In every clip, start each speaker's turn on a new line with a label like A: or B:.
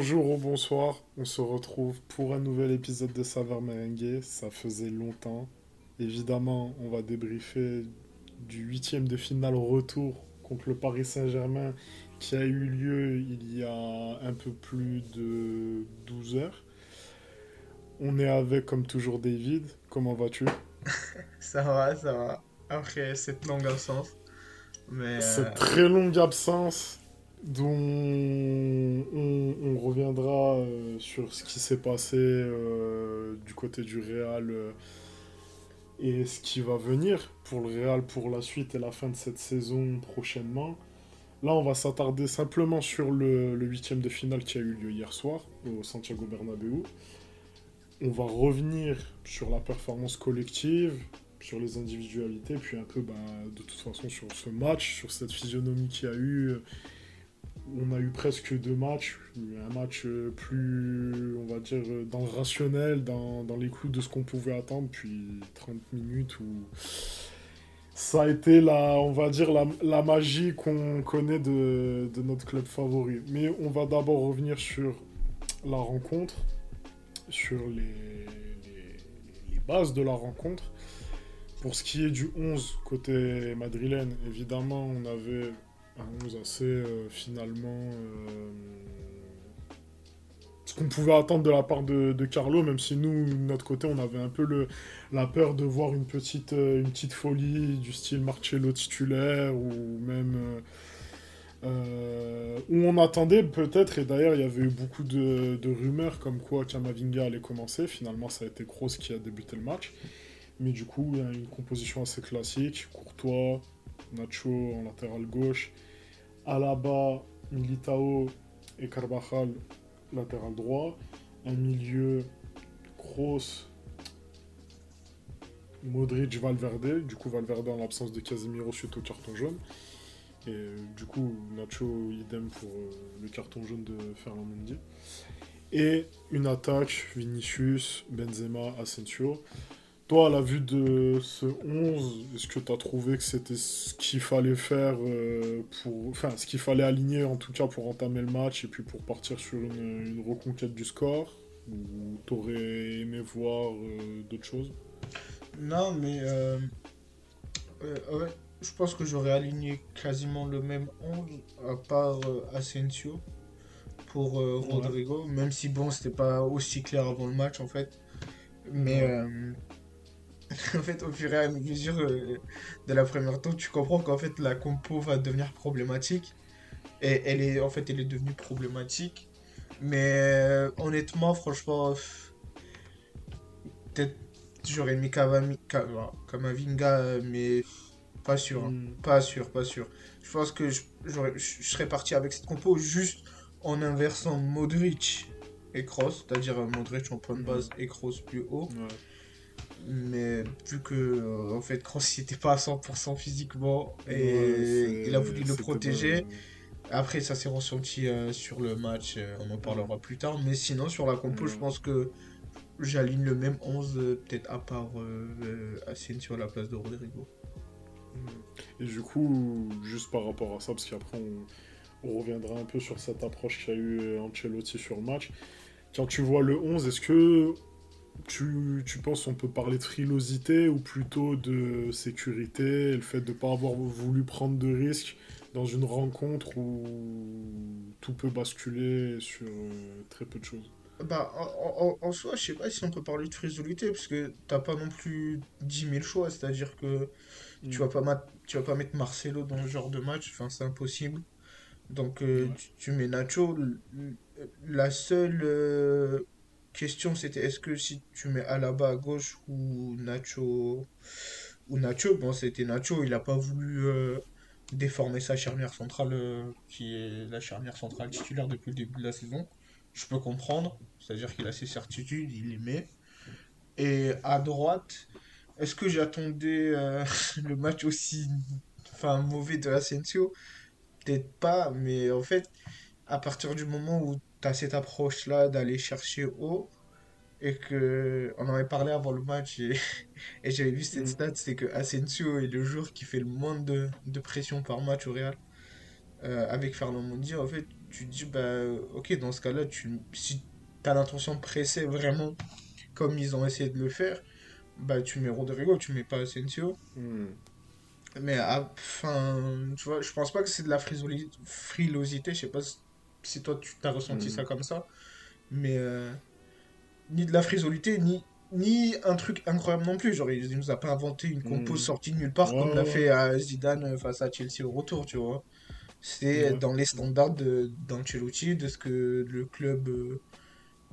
A: bonjour ou bonsoir, on se retrouve pour un nouvel épisode de Saveur Merengue. Ça faisait longtemps. Évidemment, on va débriefer du huitième de finale retour contre le Paris Saint-Germain qui a eu lieu il y a un peu plus de 12 heures. On est avec, comme toujours, David. Comment vas-tu?
B: Ça va, ça va. Après cette longue absence.
A: Mais Cette euh, très longue absence dont on, reviendra euh, sur ce qui s'est passé euh, du côté du Real et ce qui va venir pour le Real pour la suite et la fin de cette saison prochainement. Là, on va s'attarder simplement sur le huitième de finale qui a eu lieu hier soir au Santiago Bernabéu. On va revenir sur la performance collective, sur les individualités, puis un peu bah, de toute façon sur ce match, sur cette physionomie qu'il y a eu. On a eu presque deux matchs, un match plus, on va dire, dans le rationnel, dans, les clous de ce qu'on pouvait attendre, puis 30 minutes où ça a été la, on va dire, la, magie qu'on connaît de, notre club favori. Mais on va d'abord revenir sur la rencontre, sur les bases de la rencontre. Pour ce qui est du 11 côté madrilène, évidemment, on avait 11 assez euh, finalement euh, ce qu'on pouvait attendre de la part de, Carlo, même si nous, de notre côté, on avait un peu le, la peur de voir une petite, euh, une petite folie du style Marcello titulaire ou même. où on attendait peut-être, et d'ailleurs il y avait eu beaucoup de, de rumeurs comme quoi Kamavinga allait commencer. Finalement, ça a été Kroos qui a débuté le match. Mais du coup, il y a une composition assez classique. Courtois, Nacho en latéral gauche, Alaba, Militao et Carvajal latéral droit. Un milieu Kroos, Modric, Valverde. Du coup, Valverde en l'absence de Casemiro suite au carton jaune. Et du coup, Nacho, idem pour euh, le carton jaune de Fernand Mendy. Et une attaque, Vinicius, Benzema, Asensio. Toi, à la vue de ce 11, est-ce que tu as trouvé que c'était ce qu'il fallait faire euh, pour. Enfin, ce qu'il fallait aligner en tout cas pour entamer le match et puis pour partir sur une, reconquête du score? Ou t'aurais aimé voir euh, d'autres choses?
B: Non, mais. Euh, ouais, je pense que j'aurais aligné quasiment le même 11 à part Asensio pour Rodrigo, même si bon, c'était pas aussi clair avant le match en fait. Mais. en fait, au fur et à mesure euh, de la première tour, tu comprends qu'en fait la compo va devenir problématique. Et elle est, en fait, elle est devenue problématique. Mais euh, honnêtement, franchement, peut-être j'aurais mis Kamavinga, mais pas sûr. Hein. Hmm. Pas sûr, pas sûr. Je pense que je, je serais parti avec cette compo juste en inversant Modric et Kroos, c'est-à-dire Modric en point de base et Kroos plus haut. Mais vu que euh, en fait Kroos n'était pas à 100% physiquement et il a voulu le protéger. Après ça s'est ressenti euh, sur le match, euh, on en parlera plus tard. Mais sinon sur la compo je pense que j'aligne le même 11 peut-être à part Asensio à la place de Rodrigo.
A: Et du coup, juste par rapport à ça, parce qu'après on, on, reviendra un peu sur cette approche qu'a eu Ancelotti sur le match. Quand tu vois le 11, est-ce que tu, tu penses qu'on peut parler de frilosité ou plutôt de sécurité, le fait de ne pas avoir voulu prendre de risques dans une rencontre où tout peut basculer sur euh, très peu de choses?
B: Bah, en, en, soi, je sais pas si on peut parler de frilosité, parce que t'as pas non plus 10 000 choix, c'est-à-dire que tu, mm. vas pas tu vas pas mettre Marcelo dans ce genre de match, enfin, c'est impossible. Donc, euh, tu, mets Nacho. La seule euh, question c'était est-ce que si tu mets Alaba à gauche ou Nacho ou Nacho bon c'était Nacho il a pas voulu euh, déformer sa charnière centrale euh, qui est la charnière centrale titulaire depuis le début de la saison. Je peux comprendre c'est à dire qu'il a ses certitudes il les met. Et à droite est-ce que j'attendais euh, le match aussi enfin mauvais de Asensio? Peut-être pas mais en fait à partir du moment où tu as cette approche-là d'aller chercher haut, et que on en avait parlé avant le match, et, et j'avais vu cette mm. stat, c'est que Asensio est le joueur qui fait le moins de, de pression par match au Real. Euh, avec Fernand Mondi, en fait, tu te dis, bah, ok, dans ce cas-là, tu, si tu as l'intention de presser vraiment comme ils ont essayé de le faire, bah, tu mets Rodrigo, tu mets pas Asensio. Hmm. Mais, enfin, tu vois, je pense pas que c'est de la frilosité, je sais pas si toi tu t'as ressenti hmm. ça comme ça, mais euh, ni de la frilosité, ni ni un truc incroyable non plus. Genre, il nous a pas inventé une compo hmm. sortie de nulle part comme l'a fait à Zidane face à Chelsea au retour, tu vois. C'est dans les standards d'Ancelotti, de, ce que le club euh,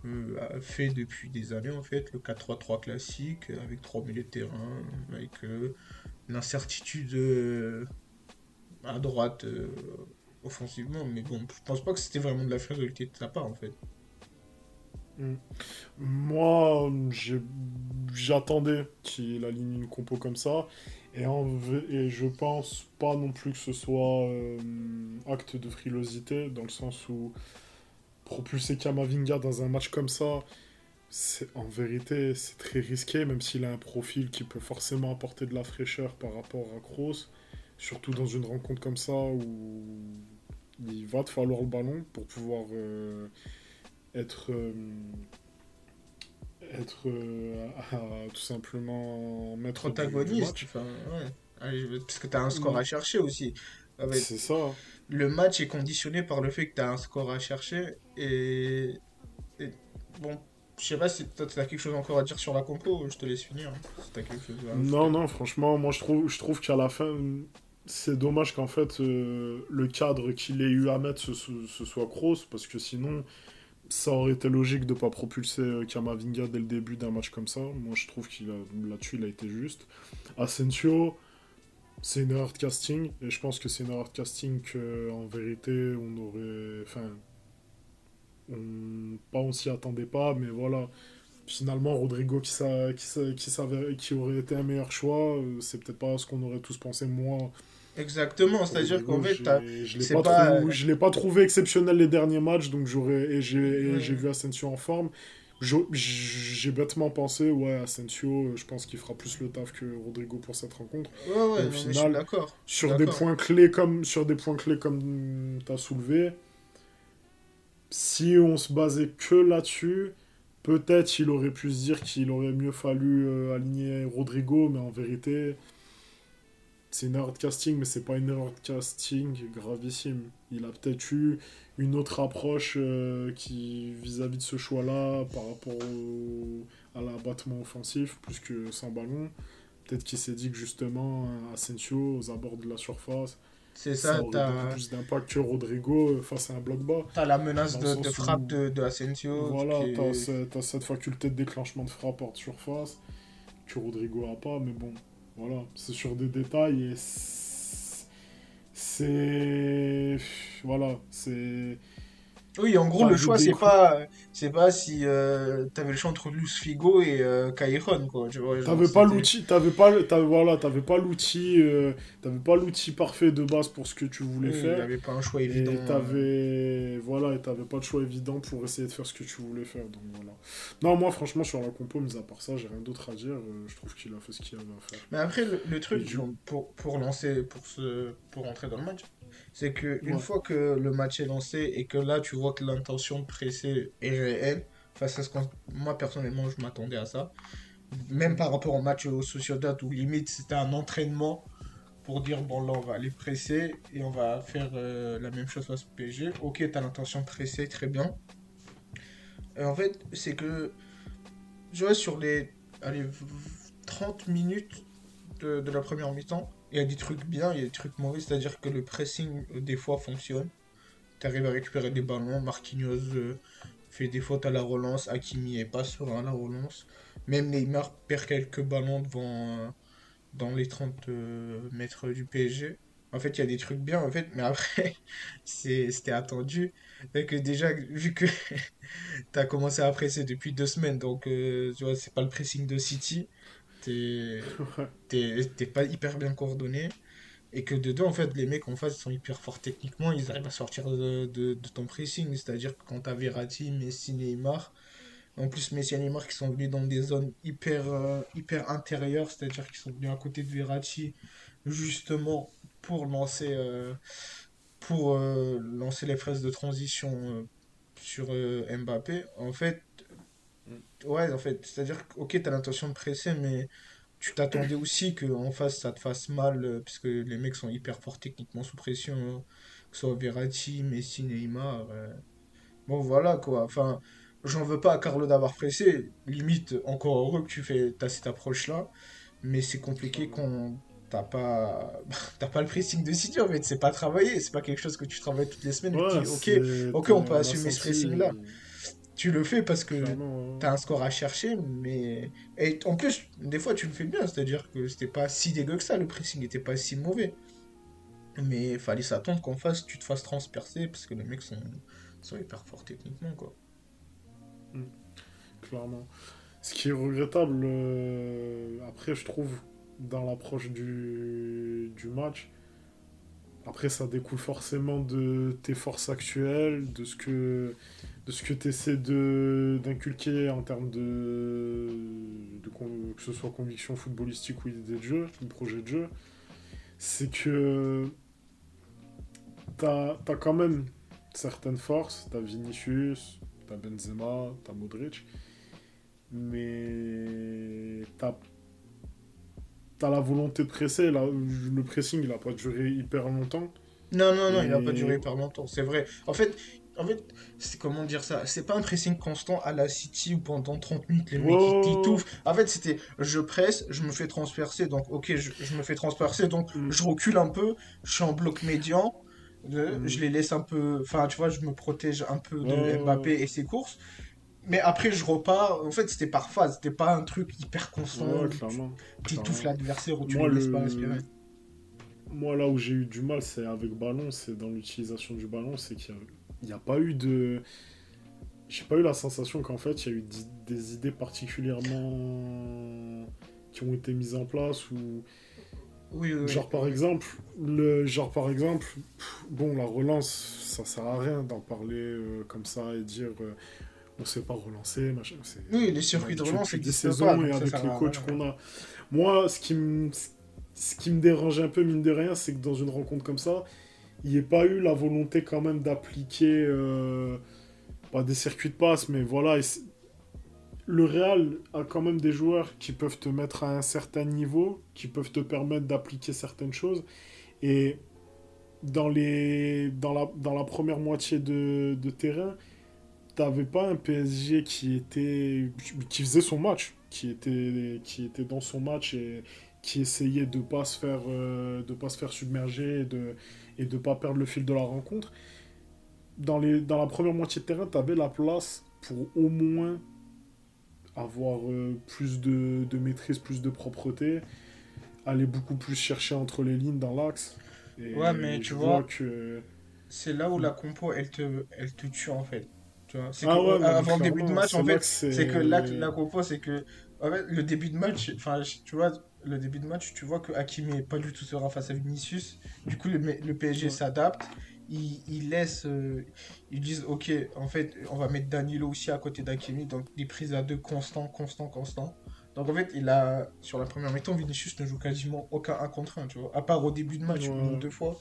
B: euh, a fait depuis des années, en fait. Le 4-3-3 classique, avec trois milieux de terrain, avec euh, l'incertitude à droite offensivement. Mais bon, je pense pas que c'était vraiment de la fragilité de sa part, en fait.
A: Mm. Moi, j'attendais qu'il aligne une compo comme ça. Et je pense pas non plus que ce soit euh, acte de frilosité, dans le sens où propulser Kamavinga dans un match comme ça, en vérité, c'est très risqué, même s'il a un profil qui peut forcément apporter de la fraîcheur par rapport à Kroos. Surtout dans une rencontre comme ça où il va te falloir le ballon pour pouvoir. Euh, être euh, être euh, tout simplement
B: mettre protagoniste enfin, ouais. parce que tu as un score à chercher aussi
A: c'est ça
B: le match est conditionné par le fait que tu as un score à chercher et, bon je sais pas si tu as quelque chose encore à dire sur la compo, je te laisse finir. Hein,
A: non, non, franchement, moi je trouve, je trouve qu'à la fin, c'est dommage qu'en fait euh, le cadre qu'il ait eu à mettre ce, soit Kroos, parce que sinon, ça aurait été logique de ne pas propulser euh, Kamavinga dès le début d'un match comme ça. Moi, je trouve qu'il là-dessus, il a été juste. Asensio, c'est une erreur de casting, et je pense que c'est une erreur de casting qu'en vérité, on aurait. Enfin. On... Pas on s'y attendait pas, mais voilà. Finalement, Rodrigo qui, qui, qui, qui aurait été un meilleur choix, euh, c'est peut-être pas ce qu'on aurait tous pensé. Moi,
B: Exactement, c'est-à-dire qu'en fait,
A: je l'ai pas, l'ai pas trouvé exceptionnel les derniers matchs, donc j'aurais et j'ai vu Asensio en forme. J'ai bêtement pensé, ouais, Asensio, je pense qu'il fera plus le taf que Rodrigo pour cette rencontre.
B: Ouais, ouais, au final, d'accord.
A: Sur des points clés comme sur des points clés comme tu as soulevé, si on se basait que là-dessus, peut-être il aurait pu se dire qu'il aurait mieux fallu euh, aligner Rodrigo, mais en vérité, c'est une erreur de casting, mais c'est pas une erreur de casting gravissime. Il a peut-être eu une autre approche euh, qui vis-à-vis de ce choix-là par rapport à l'abattement offensif, plus que sans ballon. Peut-être qu'il s'est dit que justement, Asensio, aux abords de la surface,
B: c'est ça,
A: ça aurait plus d'impact que Rodrigo face à un bloc bas.
B: T'as la menace de, de, frappe de, de Asensio.
A: Voilà, t'as cette faculté de déclenchement de frappe hors de surface que Rodrigo a pas, mais bon, voilà, c'est sur des détails et c'est. Voilà, c'est.
B: Oui, en gros, le choix, c'est pas, c'est pas si euh, t'avais le choix entre Luis Figo et euh, quoi. Tu vois,
A: t'avais pas l'outil, t'avais pas, voilà, t'avais pas l'outil, euh, t'avais pas l'outil parfait de base pour ce que tu voulais faire.
B: T'avais pas un choix évident.
A: Et t'avais, voilà, et t'avais pas de choix évident pour essayer de faire ce que tu voulais faire. Donc voilà. Non, moi, franchement, sur la compo, mis à part ça, j'ai rien d'autre à dire. Euh, je trouve qu'il a fait ce qu'il avait à faire.
B: Mais après, le, truc, pour, pour lancer, pour se, pour rentrer dans le match c'est que une fois que le match est lancé et que là tu vois que l'intention de presser est réelle, face à ce que moi personnellement je m'attendais à ça, même par rapport au match au Sociedad où limite c'était un entraînement pour dire bon là on va aller presser et on va faire euh, la même chose face au PSG. Ok, t'as l'intention de presser, très bien. Et en fait, c'est que je vois sur les allez, 30 minutes de, la première mi-temps, il y a des trucs bien, il y a des trucs mauvais, c'est-à-dire que le pressing, euh, des fois, fonctionne. Tu arrives à récupérer des ballons, Marquinhos euh, fait des fautes à la relance, Hakimi est pas serein à la relance. Même Neymar perd quelques ballons devant, euh, dans les 30 mètres du PSG. En fait, il y a des trucs bien, en fait, mais après, c'était attendu. que déjà, vu que tu as commencé à presser depuis deux semaines, donc tu vois, c'est pas le pressing de City t'es pas hyper bien coordonné et que dedans en fait les mecs en face sont hyper forts techniquement ils arrivent à sortir de, de, ton pressing. C'est à dire que quand t'as Verratti Messi Neymar en plus Messi et Neymar qui sont venus dans des zones hyper euh, hyper intérieures c'est à dire qu'ils sont venus à côté de Verratti justement pour lancer euh, pour euh, lancer les fraises de transition sur Mbappé, en fait, ouais, en fait, c'est-à-dire que, ok, t'as l'intention de presser, mais tu t'attendais aussi qu'en face ça te fasse mal, euh, puisque les mecs sont hyper forts techniquement sous pression, hein, que ce soit Verratti, Messi, Neymar. euh. Bon, voilà quoi. Enfin, j'en veux pas à Carlo d'avoir pressé. Limite, encore heureux que tu fais, t'as cette approche-là. Mais c'est compliqué quand t'as pas, t'as pas le pressing de City en fait. C'est pas travaillé. C'est pas quelque chose que tu travailles toutes les semaines. et tu dis, ok, ok, on peut assumer ce
A: senti,
B: pressing-là. Tu le fais parce que t'as un score à chercher, mais. Et en plus, des fois, tu le fais bien. C'est-à-dire que c'était pas si dégueu que ça. Le pressing était pas si mauvais. Mais il fallait s'attendre qu'en face, tu te fasses transpercer parce que les mecs sont, sont hyper forts techniquement, quoi.
A: clairement. Ce qui est regrettable, euh, après, je trouve, dans l'approche du, du match, après, ça découle forcément de tes forces actuelles, de ce que, de ce que tu essaies d'inculquer en termes de, de con- que ce soit conviction footballistique ou idée de jeu, ou projet de jeu. C'est que t'as as quand même certaines forces. T'as Vinicius, t'as Benzema, t'as Modric. Mais t'as as la volonté de presser. Là, le pressing, il a pas duré hyper longtemps.
B: Non, non, non, il a
A: Et-
B: pas duré hyper longtemps, c'est vrai. En fait, en fait c'est comment dire ça? C'est pas un pressing constant à la City où pendant 30 minutes les mecs ils t'étouffent. En fait, c'était je presse, je me fais transpercer, donc ok, je, je me fais transpercer, donc
A: Mm.
B: je recule un peu, je suis en bloc médian,
A: Mm.
B: je les laisse un peu. Enfin, tu vois, je me protège un peu de. Mbappé et ses courses. Mais après, je repars. En fait, c'était par phase, c'était pas un truc hyper constant.
A: Ouais,
B: t'étouffes l'adversaire ou tu
A: Moi,
B: le laisses pas respirer.
A: Moi, là où j'ai eu du mal, c'est avec ballon, c'est dans l'utilisation du ballon, c'est qu'il n'y a, a pas eu de. J'ai pas eu la sensation qu'en fait, il y a eu des idées particulièrement qui ont été mises en place ou
B: Oui, oui, oui.
A: genre par exemple le genre par exemple pff, bon la relance ça sert à rien d'en parler euh, comme ça et dire euh, on sait pas relancer machin c'est
B: Oui, les circuits de relance
A: des
B: existent
A: saisons
B: pas.
A: et avec les coachs qu'on a. Moi, ce qui me, ce qui me dérange un peu, mine de rien, c'est que dans une rencontre comme ça, il n'y ait pas eu la volonté quand même d'appliquer, euh, pas des circuits de passe, mais voilà. le Real a quand même des joueurs qui peuvent te mettre à un certain niveau, qui peuvent te permettre d'appliquer certaines choses. Et dans, les, dans, la, dans la première moitié de, de terrain, t'avais pas un PSG qui était qui faisait son match, qui était qui était dans son match et qui essayait de pas se faire euh, de pas se faire submerger et de et de pas perdre le fil de la rencontre. Dans les dans la première moitié de terrain, t'avais la place pour au moins avoir euh, plus de, de maîtrise, plus de propreté, aller beaucoup plus chercher entre les lignes dans l'axe.
B: Ouais, mais tu vois,
A: que
B: c'est là où la compo, elle te, elle te tue en fait. Tu vois, c'est
A: Ah ouais,
B: avant le début de match, en fait,
A: c'est-
B: c'est que là, la compo, c'est que en fait, le début de match, enfin, tu vois, le début de match, tu vois que Hakimi est pas du tout serein face à Vinicius. Du coup, le, le PSG
A: Ouais.
B: s'adapte. Ils, ils laissent, euh, ils disent, ok, en fait, on va mettre Danilo aussi à côté d'Hakimi, donc des prises à deux constant, constant, constant. Donc en fait, il a sur la première mi-temps, Vinicius ne joue quasiment aucun 1 contre 1, tu vois, à part au début de match,
A: Ouais.
B: une ou deux fois.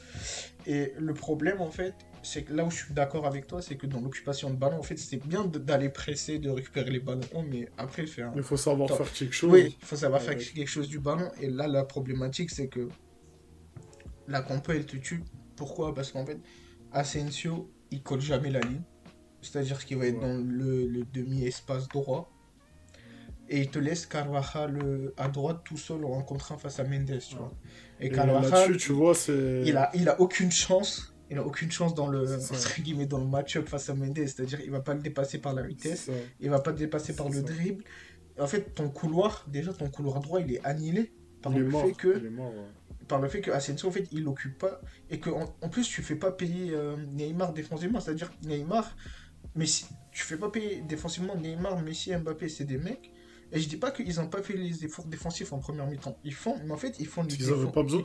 B: Et le problème, en fait, c'est là où je suis d'accord avec toi, c'est que dans l'occupation de ballon, en fait, c'est bien d'aller presser, de récupérer les ballons, mais après, faire.
A: Il faut savoir
B: Attends.
A: faire quelque chose.
B: Oui, il faut savoir faire quelque chose du ballon. Et là, la problématique, c'est que la compo, elle te tue. Pourquoi? Parce qu'en fait, Asensio, il colle jamais la ligne. C'est-à-dire qu'il va être
A: Ouais.
B: dans le, le demi-espace droit. Et il te laisse Carvajal euh, à droite tout seul en un face à Mendes, tu vois. Et
A: Et
B: Carvajal,
A: tu vois,
B: il a, il a aucune chance. Il a aucune chance dans le, entre guillemets, dans le match-up face à Mendes. C'est-à-dire il va pas le dépasser par la vitesse. Il va pas te dépasser par le
A: ça.
B: dribble. En fait, ton couloir, déjà ton couloir droit, il est annihilé par
A: Il
B: le
A: mort.
B: fait que
A: Il est mort, ouais.
B: par le fait que Asensio en fait il l'occupe pas et que en, en plus tu fais pas payer euh, Neymar défensivement c'est à dire Neymar mais si tu fais pas payer défensivement Neymar Messi Mbappé c'est des mecs et je dis pas qu'ils ont pas fait les efforts défensifs en première mi-temps ils font mais en fait ils font les
A: Ils
B: efforts-
A: pas besoin.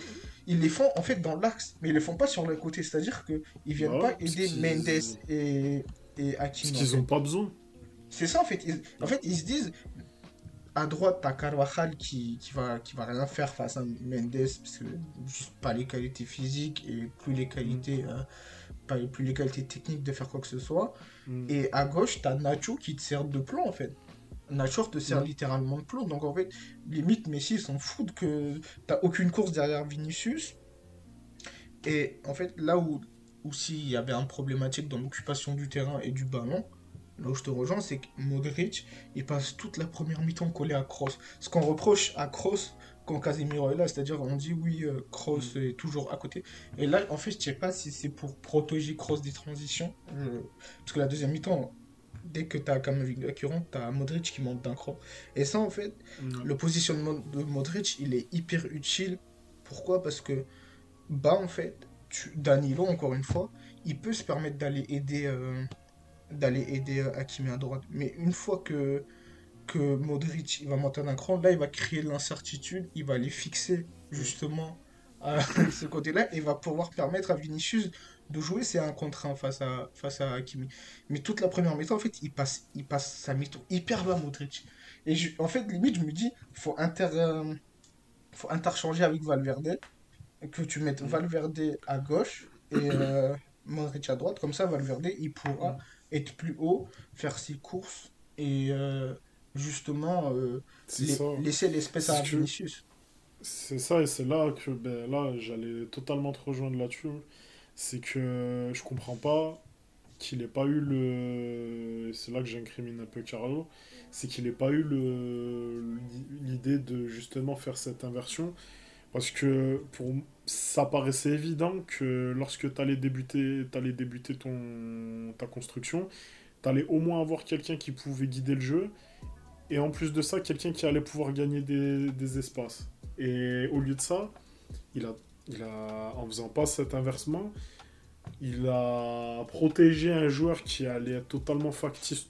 B: ils les font en fait dans l'axe mais ils les font pas sur le côté c'est à dire que ils viennent
A: Bah ouais,
B: pas
A: parce
B: aider
A: qu'ils-
B: Mendes et et
A: Parce
B: Hakimi en
A: qu'ils
B: fait.
A: ont pas besoin.
B: C'est ça en fait. Ils- en fait, ils se disent à droite, t'as Carvajal qui, qui, va, qui va rien faire face à Mendes, parce que juste pas les qualités physiques et plus les qualités, euh, pas, plus les qualités techniques de faire quoi que ce soit.
A: Mm.
B: Et à gauche, t'as Nacho qui te sert de plan en fait. Nacho te sert
A: Mm.
B: littéralement de plan. Donc en fait, limite, Messi s'en fout que t'as aucune course derrière Vinicius. Et en fait, là où, où s'il y avait un problématique dans l'occupation du terrain et du ballon, là où je te rejoins, c'est que Modric, il passe toute la première mi-temps collé à Kroos. Ce qu'on reproche à Kroos quand Casemiro est là, c'est-à-dire on dit oui, euh, Kroos est toujours à côté. Et là, en fait, je sais pas si c'est pour protéger Kroos des transitions. Je- Parce que la deuxième mi-temps, dès que tu as Kamavinga qui rentre, tu as Modric qui monte d'un cran. Et ça, en fait,
A: Mm.
B: le positionnement de Modric, il est hyper utile. Pourquoi? Parce que, bah, en fait, tu... Danilo, encore une fois, il peut se permettre d'aller aider, euh, d'aller aider euh, Hakimi à droite. Mais une fois que, que Modric il va monter d'un cran, là, il va créer de l'incertitude, il va les fixer justement à ce côté-là et va pouvoir permettre à Vinicius de jouer c'est un contre un face à, face à Hakimi. Mais toute la première mi-temps, en fait, il passe, il passe sa mi-temps hyper bas, Modric. Et je- en fait, limite, je me dis, faut, inter, euh, faut interchanger avec Valverde, que tu mettes Valverde à gauche et euh, Modric à droite. Comme ça, Valverde, il pourra être plus haut, faire ses courses et euh, justement euh,
A: ça.
B: laisser l'espèce à Vinicius.
A: C'est ça, et c'est là que ben, là, j'allais totalement te rejoindre là-dessus. C'est que je comprends pas qu'il n'ait pas eu le. C'est là que j'incrimine un peu Carlo. C'est qu'il n'ait pas eu le l'idée de justement faire cette inversion. Parce que pour ça paraissait évident que lorsque tu allais débuter, t'allais débuter ton, ta construction, tu allais au moins avoir quelqu'un qui pouvait guider le jeu. Et en plus de ça, quelqu'un qui allait pouvoir gagner des, des espaces. Et au lieu de ça, il a, il a, en faisant pas cet inversement, il a protégé un joueur qui allait être totalement factice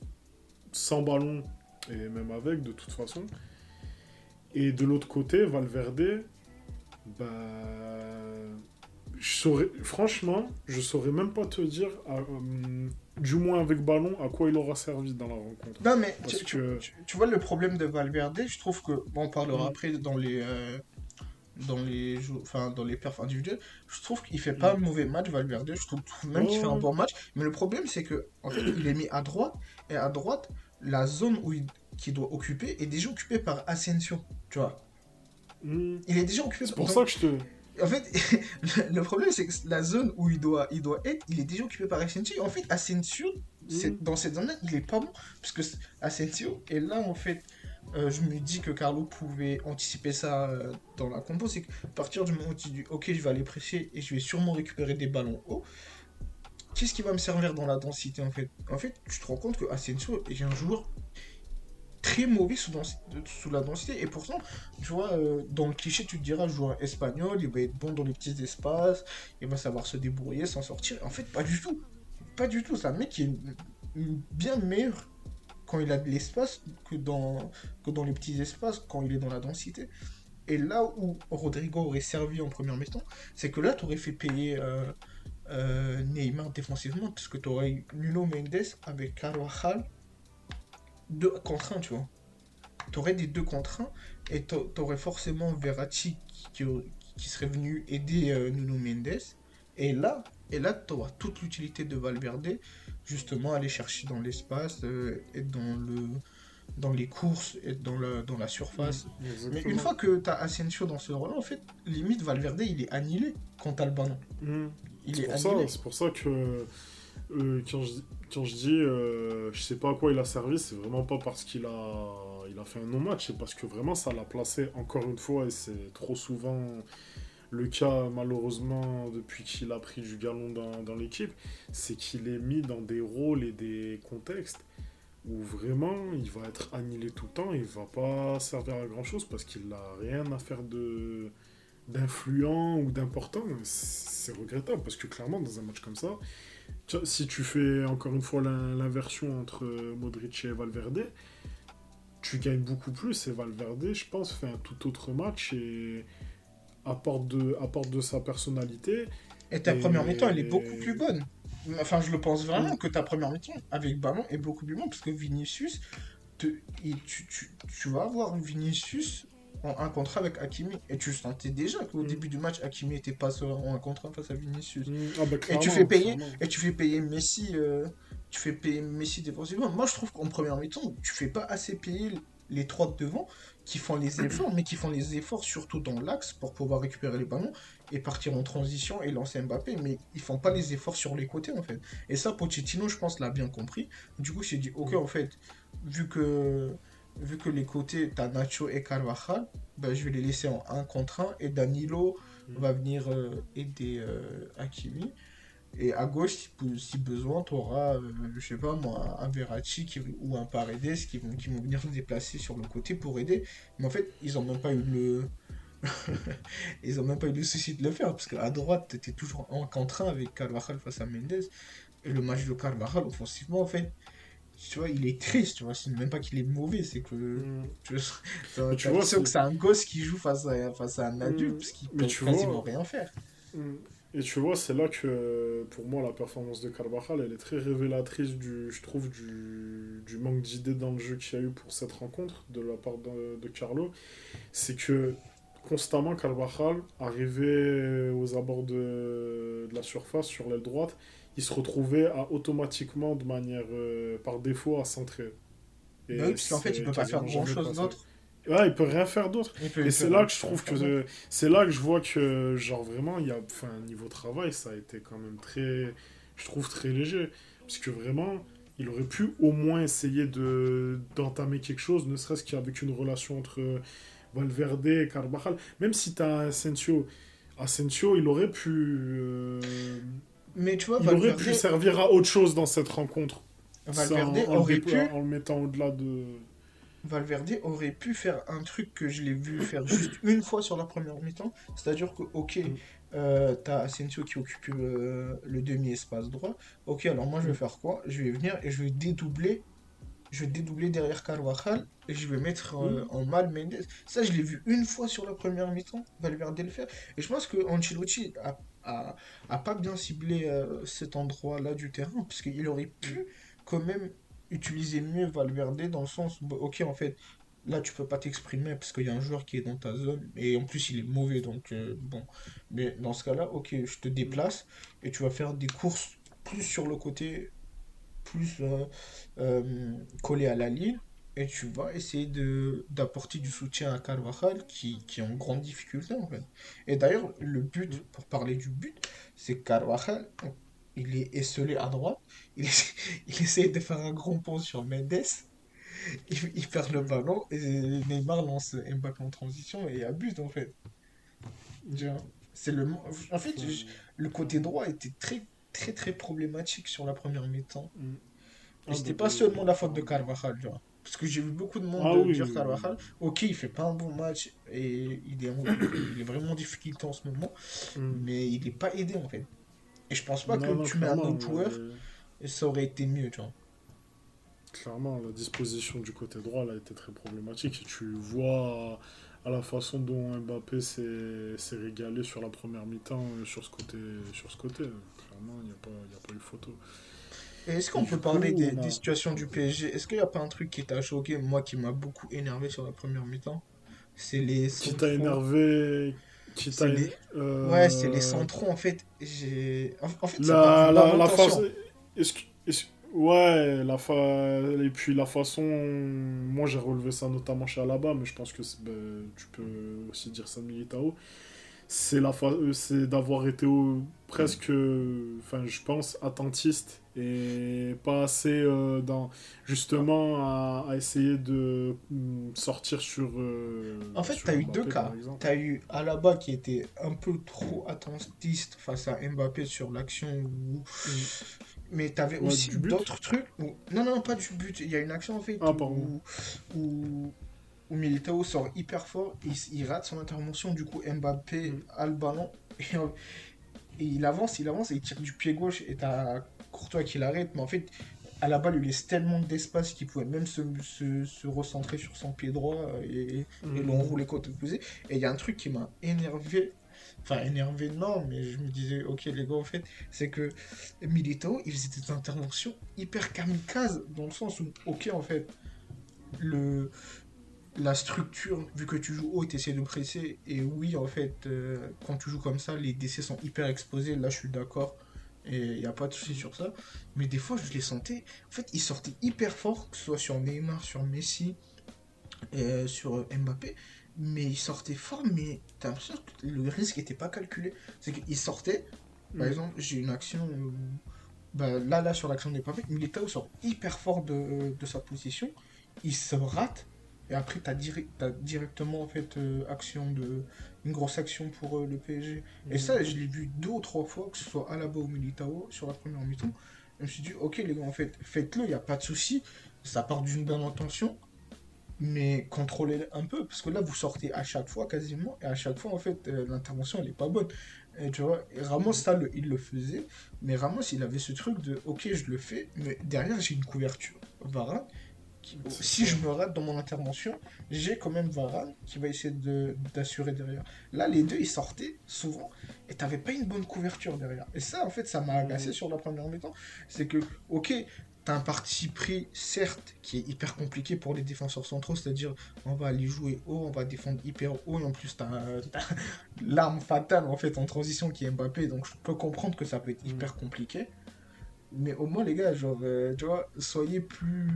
A: sans ballon et même avec de toute façon. Et de l'autre côté, Valverde, bah, je saurais, franchement, je saurais même pas te dire, à, euh, du moins avec ballon, à quoi il aura servi dans la rencontre.
B: Non, mais
A: Parce
B: tu,
A: que-
B: tu- tu vois le problème de Valverde, je trouve que, bon, on parlera
A: Mm.
B: après dans les, euh, dans les, enfin, dans les perfs individuels, je trouve qu'il fait pas un mauvais match, Valverde, je trouve même qu'il fait un
A: Mm.
B: Bon match, mais le problème c'est que, en fait, il est mis à droite, et à droite, la zone où il, qu'il doit occuper est déjà occupée par Asensio, tu vois.
A: Hmm.
B: Il est déjà occupé
A: C'est pour
B: donc-
A: ça que je te...
B: En fait, le- problème, c'est que la zone où il doit, il doit être, il est déjà occupé par Asensio. En fait, Asensio,
A: Mm.
B: dans cette zone-là, il est pas bon. Parce que Asensio, et là, en fait, euh, je me dis que Carlo pouvait anticiper ça euh, dans la compo. C'est partir du moment où tu dis, ok, je vais aller presser et je vais sûrement récupérer des ballons hauts, qu'est-ce qui va me servir dans la densité, en fait? En fait, tu te rends compte que Asensio est un joueur très mauvais sous, la densité. Et pourtant, tu vois, euh, dans le cliché, tu te diras, joueur espagnol, il va être bon dans les petits espaces, il va savoir se débrouiller, s'en sortir. En fait, pas du tout. Pas du tout. C'est un mec qui est bien meilleur quand il a de l'espace que dans, que dans les petits espaces, quand il est dans la densité. Et là où Rodrigo aurait servi en première mi-temps, c'est que là, tu aurais fait payer euh, euh, Neymar défensivement, parce que tu aurais eu Nuno Mendes avec Carvajal 2 contre 1, tu vois. Tu aurais des 2 contre 1 et tu aurais forcément Verratti qui, qui serait venu aider euh, Nuno Mendes. Et là, et là tu auras toute l'utilité de Valverde, justement, aller chercher dans l'espace, euh, être dans, le, dans les courses, être dans la, dans la surface. Mais
A: Exactement.
B: une fois que tu as Asensio dans ce rôle, en fait, limite Valverde, il est annihilé quand tu le ballon. Il
A: C'est
B: est
A: pour, ça,
B: annihilé.
A: c'est pour ça que euh, quand, je, quand je dis euh, je sais pas à quoi il a servi, c'est vraiment pas parce qu'il a, il a fait un non-match, c'est parce que vraiment ça l'a placé encore une fois, et c'est trop souvent le cas malheureusement depuis qu'il a pris du galon dans, l'équipe, c'est qu'il est mis dans des rôles et des contextes où vraiment il va être annihilé tout le temps, il va pas servir à grand chose parce qu'il n'a rien à faire de d'influent ou d'important, c'est regrettable parce que clairement dans un match comme ça, si tu fais encore une fois l'in- l'inversion entre Modric et Valverde, tu gagnes beaucoup plus et Valverde, je pense, fait un tout autre match et apporte de, apporte de sa personnalité.
B: Et ta
A: Et-
B: première mi-temps, elle est beaucoup plus bonne. Enfin, je le pense vraiment que ta première mi-temps avec ballon est beaucoup plus bonne parce que Vinicius, te, tu, tu, tu vas avoir Vinicius en un contrat avec Hakimi. Et tu sentais déjà qu'au mm. début du match, Hakimi était pas en un contrat face à Vinicius. Mm. Ah bah, et tu fais payer, et tu fais payer Messi, euh, tu fais payer Messi défensivement. Moi, je trouve qu'en première mi-temps, tu fais pas assez payer les trois de devant qui font les efforts, mais qui font les efforts surtout dans l'axe pour pouvoir récupérer les ballons et partir en transition et lancer Mbappé, mais ils font pas les efforts sur les côtés en fait. Et ça, Pochettino, je pense, l'a bien compris. Du coup, j'ai dit, ok, en fait, vu que vu que les côtés, tu as Nacho et Carvajal, ben, je vais les laisser en 1 contre 1 et Danilo mm. va venir euh, aider euh, Hakimi. Et à gauche, si, besoin, tu auras, euh, je sais pas moi, un Verratti ou un Paredes qui vont, qui vont venir se déplacer sur le côté pour aider. Mais en fait, ils ont même pas eu le. ils ont même pas eu le souci de le faire parce qu'à droite, tu étais toujours en contre 1 avec Carvajal face à Mendes. Et le match de Carvajal, offensivement, en fait, tu vois, il est triste, tu vois, c'est même pas qu'il est mauvais, c'est que mm. tu, vois, tu vois que c'est un gosse qui joue face à, face à un mm. adulte, parce qu'il peut quasiment rien faire.
A: Mm. Et tu vois, c'est là que, pour moi, la performance de Carvajal, elle est très révélatrice, du, je trouve, du, du manque d'idées dans le jeu qu'il y a eu pour cette rencontre de la part de, de Carlo. C'est que, constamment, Carvajal, arrivé aux abords de, de la surface, sur l'aile droite, il se retrouvait à automatiquement, de manière euh, par défaut, à centrer.
B: Et bah oui, parce qu'en fait, il peut pas faire grand chose d'autre.
A: Ouais, il peut rien faire d'autre. Et c'est là que je trouve que c'est là que je vois que genre vraiment il y a enfin niveau travail, ça a été quand même très je trouve très léger parce que vraiment il aurait pu au moins essayer de d'entamer quelque chose, ne serait-ce qu'avec une relation entre Valverde et Carvajal, même si tu as Asensio Asensio, il aurait pu euh, mais tu vois, il aurait pu servir à autre chose dans cette rencontre. Valverde aurait pu. En le mettant au-delà de.
B: Valverde aurait pu faire un truc que je l'ai vu faire juste une fois sur la première mi-temps. C'est-à-dire que, ok, mm. euh, t'as Asensio qui occupe euh, le demi-espace droit. Ok, alors moi je vais mm. faire quoi? Je vais venir et je vais dédoubler. Je vais dédoubler derrière Carvajal et je vais mettre euh, mm. en mal Mendes. Ça, je l'ai vu une fois sur la première mi-temps, Valverde le faire. Et je pense que Ancelotti a a, pas bien ciblé euh, cet endroit-là du terrain, parce qu'il aurait pu quand même utiliser mieux Valverde dans le sens où, ok, en fait, là tu peux pas t'exprimer parce qu'il y a un joueur qui est dans ta zone et en plus il est mauvais, donc euh, bon. Mais dans ce cas-là, ok, je te déplace et tu vas faire des courses plus sur le côté, plus euh, collé à la ligne et tu vas essayer de d'apporter du soutien à Carvajal qui, qui est en grande difficulté en fait. Et d'ailleurs, le but, pour parler du but, c'est Carvajal, il est esselé à droite, il, essaie, il essaie de faire un grand pont sur Mendes, il, perd le ballon et Neymar lance Mbappé en transition et abuse en fait. C'est le, en fait, le côté droit était très très très problématique sur la première mi-temps. Mm. Et c'était pas seulement la faute de Carvajal. Parce que j'ai vu beaucoup de monde ah dire Carvajal. Ok, il fait pas un bon match et il est, il est vraiment difficile en ce moment. Hmm. Mais il n'est pas aidé en fait. Et je pense pas que tu mets un autre joueur et ça aurait été mieux, tu vois.
A: Clairement, la disposition du côté droit là, était très problématique. Tu vois à la façon dont Mbappé s'est régalé sur la première mi-temps euh, sur ce côté. Sur ce côté. Clairement, il n'y a, pas, a pas eu photo.
B: Est-ce qu'on peut parler des, des, situations du PSG Est-ce qu'il n'y a pas un truc qui t'a choqué, moi qui m'a beaucoup énervé sur la première mi-temps? C'est les.
A: Qui t'a énervé
B: t'a les... euh... Ouais, c'est les centraux en fait. J'ai. En, fait, la, la,
A: la façon. Ouais, la fa... et puis la façon. Moi j'ai relevé ça notamment chez Alaba, mais je pense que ben, tu peux aussi dire ça de Militao c'est la euh, c'est d'avoir été presque enfin je pense attentiste et pas assez euh, dans justement à, essayer de mm, sortir sur euh,
B: en fait tu as eu deux cas. tu as eu Alaba qui était un peu trop attentiste face à Mbappé sur l'action où... Mm. mais tu avais aussi d'autres trucs non non pas du but. Il y a une action en fait ah, où, où où Militao sort hyper fort, il, il, rate son intervention, du coup Mbappé mm. a le ballon et, il avance, il avance et il tire du pied gauche et t'as Courtois qui l'arrête, mais en fait à la balle il laisse tellement d'espace qu'il pouvait même se, se, recentrer sur son pied droit et, mm. et l'enrouler côté opposé. Et il y a un truc qui m'a énervé enfin énervé non mais je me disais ok les gars en fait c'est que Militao il faisait des interventions hyper kamikaze dans le sens où ok en fait le, la structure, vu que tu joues haut, tu essaies de presser. Et oui, en fait, euh, quand tu joues comme ça, les décès sont hyper exposés. Là, je suis d'accord. Et il n'y a pas de souci sur ça. Mais des fois, je les sentais. En fait, ils sortaient hyper fort, que ce soit sur Neymar, sur Messi, et sur Mbappé. Mais ils sortaient fort, mais tu as l'impression que le risque n'était pas calculé. C'est qu'ils sortaient. Par mm. exemple, j'ai une action. Bah, là, là, sur l'action des Mbappé, Militao sort hyper fort de, de sa position. Il se rate et après, tu as, directement en fait, euh, action de, une grosse action pour euh, le PSG. Et ça, mhm. je l'ai vu deux ou trois fois, que ce soit à Alaba ou Militao, sur la première mi-temps. Je me suis dit, ok les gars, en fait, faites-le, il n'y a pas de souci. Ça part d'une bonne intention. Mais contrôlez un peu, parce que là, vous sortez à chaque fois quasiment, et à chaque fois, en fait, euh, l'intervention, elle n'est pas bonne. Et tu vois, Ramos, ça, il le faisait, mais Ramos, il avait ce truc de, ok, je le fais, mais derrière, j'ai une couverture. Varane, si je me rate dans mon intervention, j'ai quand même Varane qui va essayer d'assurer derrière. Là, les deux, ils sortaient souvent et t'avais pas une bonne couverture derrière. Et ça, en fait, ça m'a agacé sur la première mi-temps. C'est que, ok, t'as un parti pris, certes, qui est hyper compliqué pour les défenseurs centraux, c'est-à-dire on va aller jouer haut, on va défendre hyper haut, et en plus t'as l'arme fatale en fait en transition qui est Mbappé, donc je peux comprendre que ça peut être mm. hyper compliqué. Mais au moins, les gars, genre, euh, tu vois, soyez plus.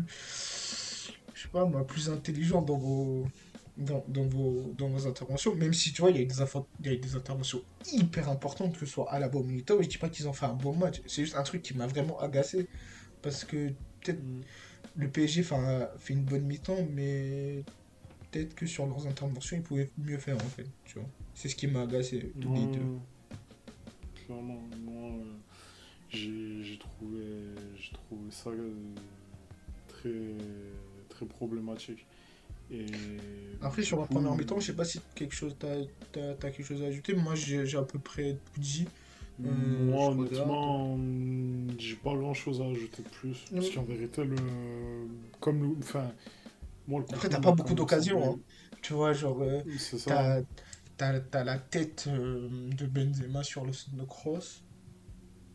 B: Je sais pas moi, plus intelligent dans vos. Dans, dans, vos, dans vos interventions, même si tu vois, il y, a des il y a des interventions hyper importantes, que ce soit à la Militao, je dis pas qu'ils ont fait un bon match, c'est juste un truc qui m'a vraiment agacé, parce que peut-être mm. le PSG fait une bonne mi-temps, mais peut-être que sur leurs interventions, ils pouvaient mieux faire en fait, tu vois. C'est ce qui m'a agacé, les deux.
A: Clairement, moi, euh, j'ai trouvé, trouvé ça euh, très, très problématique. Et
B: Après, sur la première mi-temps, je sais pas si quelque chose, t'as as, as, quelque chose à ajouter. Moi, j'ai à peu près tout dit.
A: Euh, moi, honnêtement, j'ai pas grand chose à ajouter de plus. Parce qu'en vérité, le. Comme le. Enfin.
B: Moi, le Après, t'as pas beaucoup d'occasions. Hein. Tu vois, genre. Euh, t'as as, la tête de Benzema sur le de cross.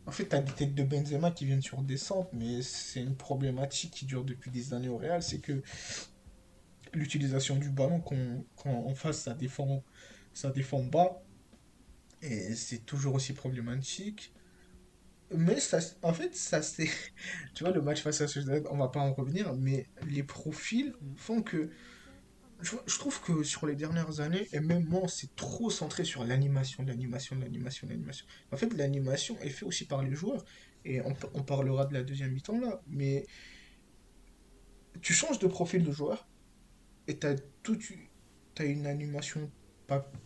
B: En fait, tu as des têtes de Benzema qui viennent sur descente, mais c'est une problématique qui dure depuis des années au Real, c'est que l'utilisation du ballon, quand, en face, ça défend, ça défend bas, et c'est toujours aussi problématique. Mais ça, en fait, ça c'est. Tu vois, le match face à Sociedad, on va pas en revenir, mais les profils font que je, trouve que sur les dernières années, et même moi, c'est trop centré sur l'animation, l'animation, l'animation, l'animation. En fait, l'animation est faite aussi par les joueurs, et on, on parlera de la deuxième mi-temps là, mais tu changes de profil de joueur, et tu as, as une animation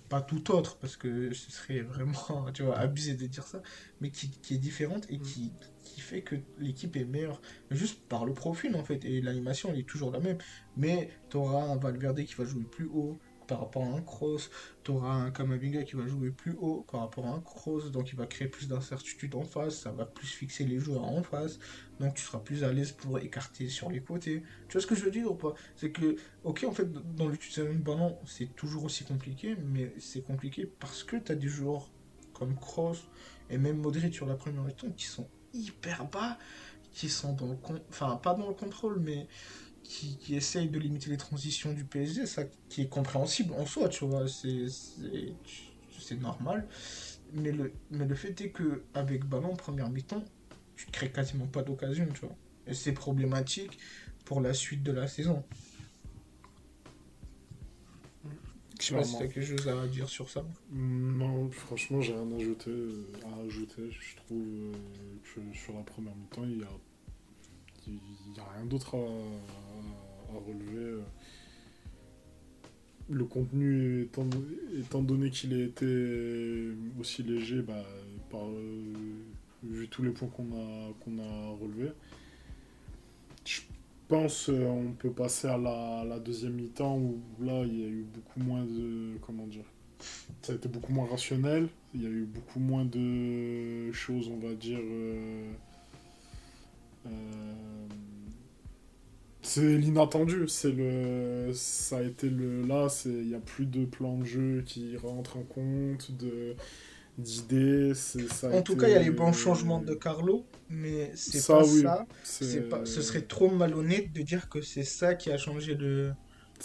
B: pas, tout autre, parce que ce serait vraiment tu vois, abusé de dire ça, mais qui, est différente et mm. qui, qui fait que l'équipe est meilleure, juste par le profil en fait, et l'animation elle est toujours la même, mais tu auras un Valverde qui va jouer plus haut, par rapport à un cross, tu auras un Kamavinga qui va jouer plus haut par rapport à un cross, donc il va créer plus d'incertitude en face, ça va plus fixer les joueurs en face, donc tu seras plus à l'aise pour écarter sur les côtés. Tu vois ce que je veux dire ou pas? C'est que, ok, en fait, dans l'utilisation du ballon, c'est toujours aussi compliqué, mais c'est compliqué parce que tu as des joueurs comme Cross et même Modric sur la première mi qui sont hyper bas, qui sont dans le... Enfin, pas dans le contrôle, mais qui, qui, essaye de limiter les transitions du PSG, ça qui est compréhensible en soi, tu vois, c'est normal. Mais le, mais le fait est que avec ballon première mi-temps, tu crées quasiment pas d'occasion, tu vois. Et c'est problématique pour la suite de la saison. Je sais pas si tu as quelque chose à dire sur ça.
A: Non, franchement, j'ai rien à ajouter, à ajouter. Je trouve euh, que sur la première mi-temps, il y a il n'y a rien d'autre à, relever. Le contenu, étant, étant donné qu'il a été aussi léger, bah, par, vu tous les points qu'on a, qu'on a relevés, je pense qu'on euh, peut passer à la, deuxième mi-temps où là, il y a eu beaucoup moins de. Comment dire Ça a été beaucoup moins rationnel. Il y a eu beaucoup moins de choses, on va dire. Euh, euh, c'est l'inattendu, c'est le, ça a été le là, c'est, il y a plus de plan de jeu qui rentre en compte, de, d'idées.
B: En tout cas, il y a les bons changements de Carlo, mais c'est pas ça. Pas... Ce serait trop malhonnête de dire que c'est ça qui a changé le,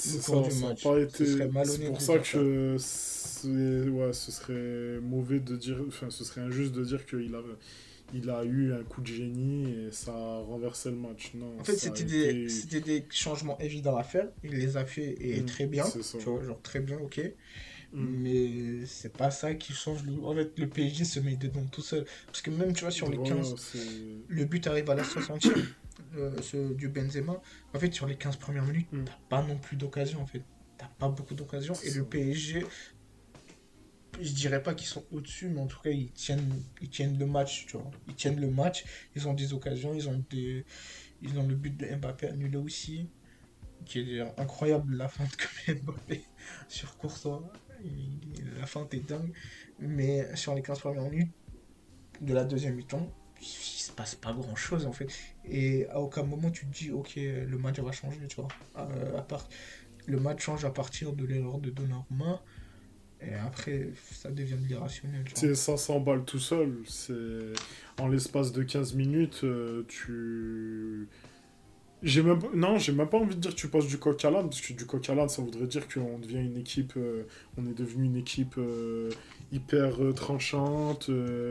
B: le cours du match.
A: C'est pour ça que ouais, ce serait mauvais de dire, enfin, ce serait injuste de dire qu'il a, il a eu un coup de génie et ça a renversé le match. Non,
B: en fait, c'était des, des, changements évidents à faire. Il les a fait et mm, très bien. Tu vois, genre très bien, ok. Mm. Mais c'est pas ça qui change. Le... En fait, le PSG se met dedans tout seul. Parce que même, tu vois, sur les 15, le but arrive à la 60e euh, du Benzema. En fait, sur les 15 premières minutes, mm. t'as pas non plus d'occasion, en fait. T'as pas beaucoup d'occasion. Et le PSG, je dirais pas qu'ils sont au-dessus, mais en tout cas, ils tiennent, ils tiennent le match, tu vois. Ils tiennent le match, ils ont des occasions, ils ont, des, ils ont le but de Mbappé annulé aussi, qui est incroyable, la fin de Mbappé sur Courtois la fin est dingue. Mais sur les 15 premières minutes de la deuxième mi-temps, il se passe pas grand chose en fait. Et à aucun moment tu te dis, ok, le match va changer, tu vois. Euh. Le match change à partir de l'erreur de Donnarumma. Et après, ça devient irrationnel.
A: C'est 500 balles tout seul. En l'espace de 15 minutes, euh, tu j'ai même non, j'ai même pas envie de dire que tu passes du coq à l'âne, parce que du coq à l'âne, ça voudrait dire qu'on devient une équipe, euh, on est devenu une équipe euh, hyper euh, tranchante,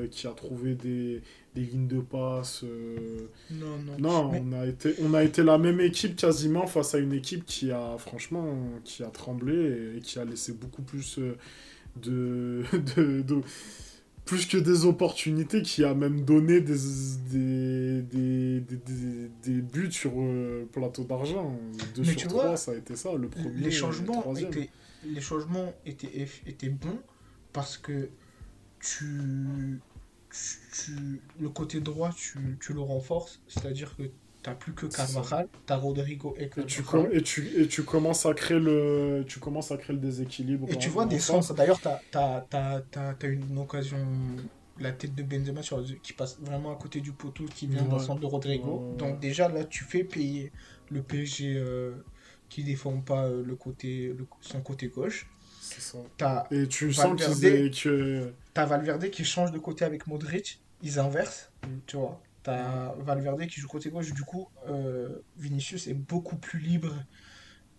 A: qui a trouvé des, des, lignes de passe.
B: Non, non.
A: Non, on, a été, on a été la même équipe quasiment face à une équipe qui a, franchement, qui a tremblé et, qui a laissé beaucoup plus de, de, de plus que des opportunités, qui a même donné des, des, des, des, des buts sur euh, plateau d'argent. Deux sur trois, ça a été ça, le premier.
B: Les changements, étaient, les changements étaient, étaient bons parce que tu, tu, le côté droit, tu, tu le renforces, c'est-à-dire que T'as plus que Carvajal, t'as Rodrigo et que
A: tu, et tu et tu commences à créer le tu commences à créer le déséquilibre.
B: Et tu vois des sens. D'ailleurs, t'as as, as, as, une occasion la tête de Benzema sur, qui passe vraiment à côté du poteau qui vient dans le centre de Rodrigo. Donc déjà là, tu fais payer le PSG euh, qui défend pas euh, le côté le, son côté gauche.
A: C'est ça. et tu sens que
B: t'as Valverde qui change de côté avec Modric, ils inversent, mm. tu vois. T'as Valverde qui joue côté gauche, du coup, euh, Vinicius est beaucoup plus libre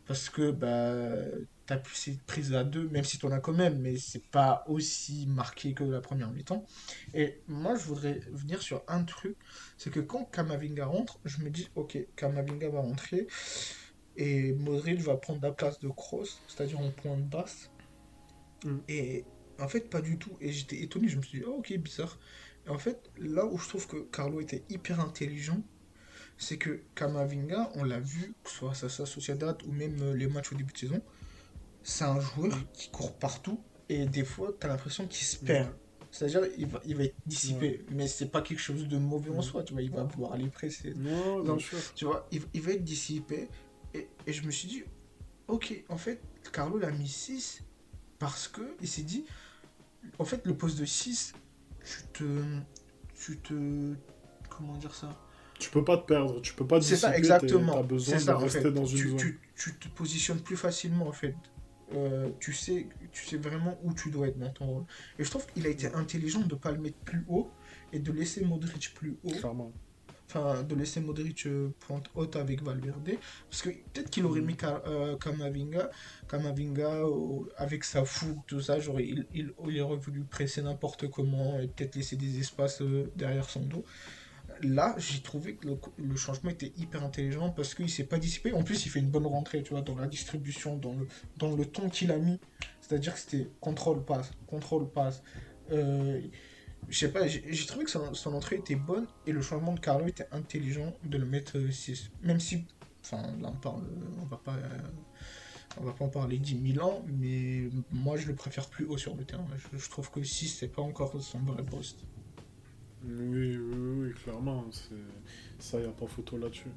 B: parce que bah, t'as plus cette prise à deux, même si t'en as quand même, mais c'est pas aussi marqué que la première mi-temps. Et moi, je voudrais venir sur un truc c'est que quand Kamavinga rentre, je me dis, ok, Kamavinga va rentrer et Modric va prendre la place de Kroos, c'est-à-dire en point de basse. Mm. Et en fait, pas du tout. Et j'étais étonné, je me suis dit, oh, ok, bizarre en fait, là où je trouve que Carlo était hyper intelligent, c'est que Kamavinga, on l'a vu, que ce soit à sa Sociedad ou même euh, les matchs au début de saison, c'est un joueur qui court partout et des fois, tu as l'impression qu'il se perd. C'est-à-dire, il va, il va être dissipé, mais c'est pas quelque chose de mauvais en soi, tu vois, il va pouvoir aller presser.
A: Non, Donc,
B: tu vois, il, il, va être dissipé. Et, et, je me suis dit, ok, en fait, Carlo l'a mis 6 parce que il s'est dit, en fait, le poste de 6, tu te. Tu te. Comment dire ça?
A: Tu peux pas te perdre, tu peux pas te
B: C'est ça, exactement. As besoin de rester dans une tu, zone. Tu, tu, te positionnes plus facilement, en fait. Euh, tu, sais, tu sais vraiment où tu dois être dans ton rôle. Et je trouve qu'il a été intelligent de ne pas le mettre plus haut et de laisser Modric plus haut.
A: Clairement
B: enfin de laisser Modric euh, pointe haute avec Valverde. Parce que peut-être qu'il aurait mis euh, Kamavinga Kamavinga avec sa fougue tout ça genre il, il, il aurait voulu presser n'importe comment et peut-être laisser des espaces euh, derrière son dos. Là j'ai trouvé que le, changement était hyper intelligent parce qu'il s'est pas dissipé. En plus il fait une bonne rentrée tu vois dans la distribution dans le dans le ton qu'il a mis. C'est à dire que c'était contrôle passe contrôle passe je sais pas, j'ai trouvé que son, entrée était bonne et le changement de Carlo était intelligent de le mettre 6. Même si, enfin là on parle, on va pas, on va pas en parler 10 000 ans, mais moi je le préfère plus haut sur le terrain. Je, trouve que 6 c'est pas encore son vrai poste.
A: Oui, oui, oui, clairement, ça y a pas photo là-dessus.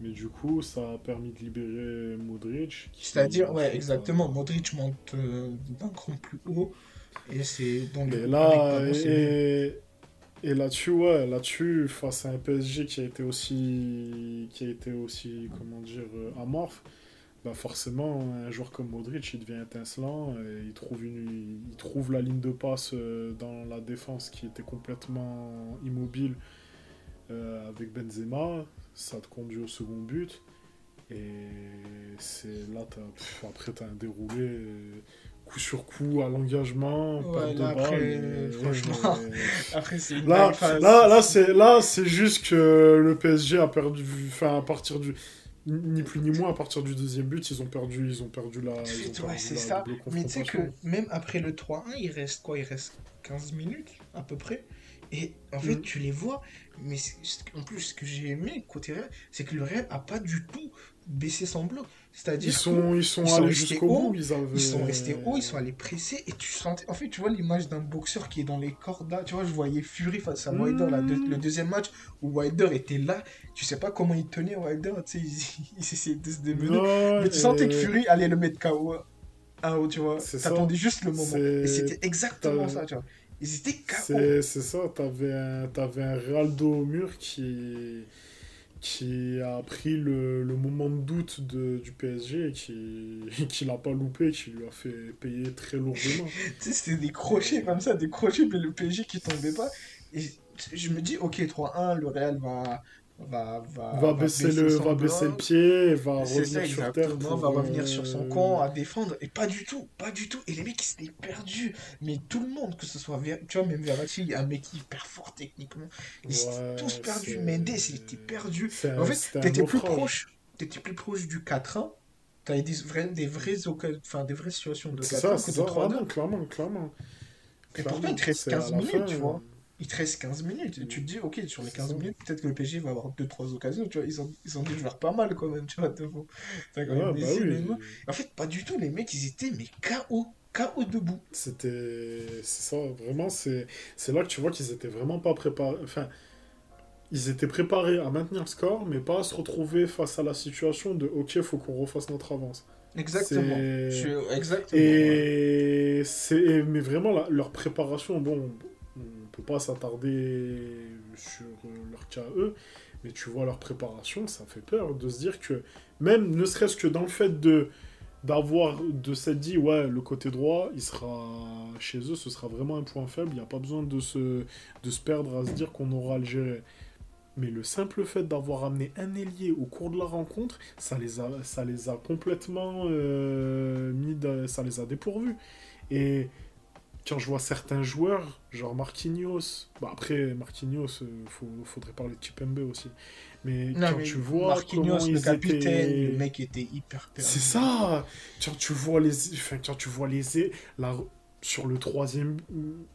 A: Mais du coup, ça a permis de libérer Modric.
B: C'est-à-dire, ouais, exactement. Modric monte euh, d'un cran plus haut. Et c'est donc.
A: Et là, et, et là-dessus, ouais, là-dessus, face à un PSG qui a été aussi, qui a été aussi, comment dire, euh, amorphe. bah forcément, un joueur comme Modric, il devient étincelant, et il, trouve une, il trouve la ligne de passe euh, dans la défense qui était complètement immobile euh, avec Benzema, ça te conduit au second but, et c'est là, as, après, tu as un déroulé euh, coup sur coup à l'engagement, pas de après, franchement, après c'est là, là, là, c'est là, c'est juste que le PSG a perdu, enfin à partir du ni plus ni moins à partir du deuxième but ils ont perdu ils ont perdu la ouais,
B: c'est ça. mais tu sais que même après le 3-1 il reste quoi? Il reste 15 minutes à peu près. Et en fait mm. tu les vois mais en plus ce que j'ai aimé côté Real c'est que le Real a pas du tout baissé son bloc. C'est-à-dire
A: ils sont, ils sont, allés jusqu'au bout,
B: ils, ils, sont restés hauts, ils sont allés presser, et tu sentais... En fait, tu vois l'image d'un boxeur qui est dans les cordes, là, tu vois, je voyais Fury face à Wilder, le deuxième match, où Wilder était là, tu sais pas comment il tenait Wilder, tu sais, il, essayait de se démener, mais tu sentais que Fury allait le mettre KO, haut, tu vois, t'attendais juste le moment, et c'était exactement ça, tu vois. Ils étaient KO.
A: C'est ça, t'avais un, avais un Realdo au mur qui qui a pris le, le, moment de doute de, du PSG et qui, qui l'a pas loupé, qui lui a fait payer très lourdement.
B: c'était des crochets comme ça, des crochets, mais le PSG qui tombait pas. Et je me dis, ok, 3-1, le Real va, va, va,
A: va, baisser, le, va baisser le pied, va revenir sur terre.
B: va revenir sur son camp à défendre. Et pas du tout, pas du tout. Et les mecs, ils s'étaient perdus. Mais tout le monde, que ce soit, tu vois, même Verratti, un mec hyper fort techniquement. Ils étaient tous perdus. Mendes, il était perdu. En fait, t'étais plus proche. T'étais plus proche du 4-1. T'avais des, vrais, des, vraies enfin, des vraies situations de 4-1
A: que de 3-2. clairement, clairement.
B: Et pourtant, il te reste 15 minutes, tu vois il te reste 15 minutes. Et tu te dis, ok, sur les 15 minutes, peut-être que le PSG va avoir 2-3 occasions. Tu vois, ils ont, ils ont dû faire pas mal quand même, tu vois. T'as quand même bah En fait, pas du tout. Les mecs, ils étaient, mais KO. KO debout.
A: C'était. C'est ça, vraiment. C'est là que tu vois qu'ils étaient vraiment pas préparés. Enfin. Ils étaient préparés à maintenir le score, mais pas à se retrouver face à la situation de OK, faut qu'on refasse notre avance. Exactement. Exactement. Et c'est mais vraiment leur préparation, bon, on peut pas s'attarder sur euh, leur cas eux, mais tu vois leur préparation, ça fait peur de se dire que même ne serait-ce que dans le fait de d'avoir de s'être dit ouais le côté droit il sera chez eux ce sera vraiment un point faible il n'y a pas besoin de se, de se perdre à se dire qu'on aura le gérer. Mais le simple fait d'avoir amené un ailier au cours de la rencontre ça les a, ça les a complètement euh, mis ça les a dépourvus. Et quand je vois certains joueurs, genre Marquinhos, bah après Marquinhos, il euh, faudrait parler de Kipembe aussi. Mais quand tu vois Marquinhos, le capitaine, le mec était hyper perdu. C'est ça. Quand tu vois les, enfin, quand tu vois les, la, sur le troisième,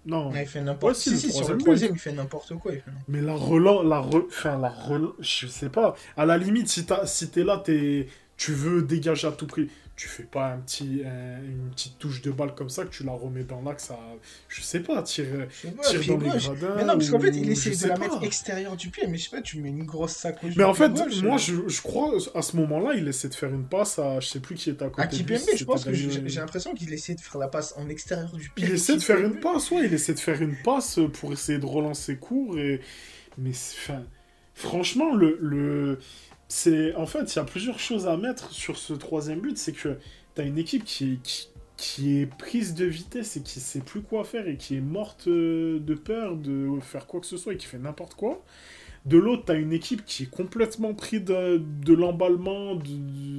A: non. il fait n'importe. si, si, sur le troisième, il fait n'importe quoi. Mais la relance, la, re... enfin, la relance, je sais pas. À la limite, si t'es si es là, es... tu veux dégager à tout prix tu fais pas un petit, une petite touche de balle comme ça que tu la remets dans l'axe ça Je sais pas, tire, tire dans les gradins.
B: Mais non, parce qu'en fait, il essaie de la mettre extérieure du pied, mais je sais pas, tu mets une grosse sacoche.
A: Mais en fait, moi, je, je, crois, à ce moment-là, il essaie de faire une passe à, je sais plus qui est à côté. À
B: Kipembe, je pense que j'ai l'impression qu'il essaie de faire la passe en extérieur du pied.
A: Il essaie de faire une passe, ouais, il essaie de faire une passe pour essayer de relancer court, et... mais enfin, franchement, le. le c'est en fait, il y a plusieurs choses à mettre sur ce troisième but. C'est que tu as une équipe qui, qui, est prise de vitesse et qui sait plus quoi faire et qui est morte euh, de peur de faire quoi que ce soit et qui fait n'importe quoi. De l'autre, tu as une équipe qui est complètement prise de, de l'emballement.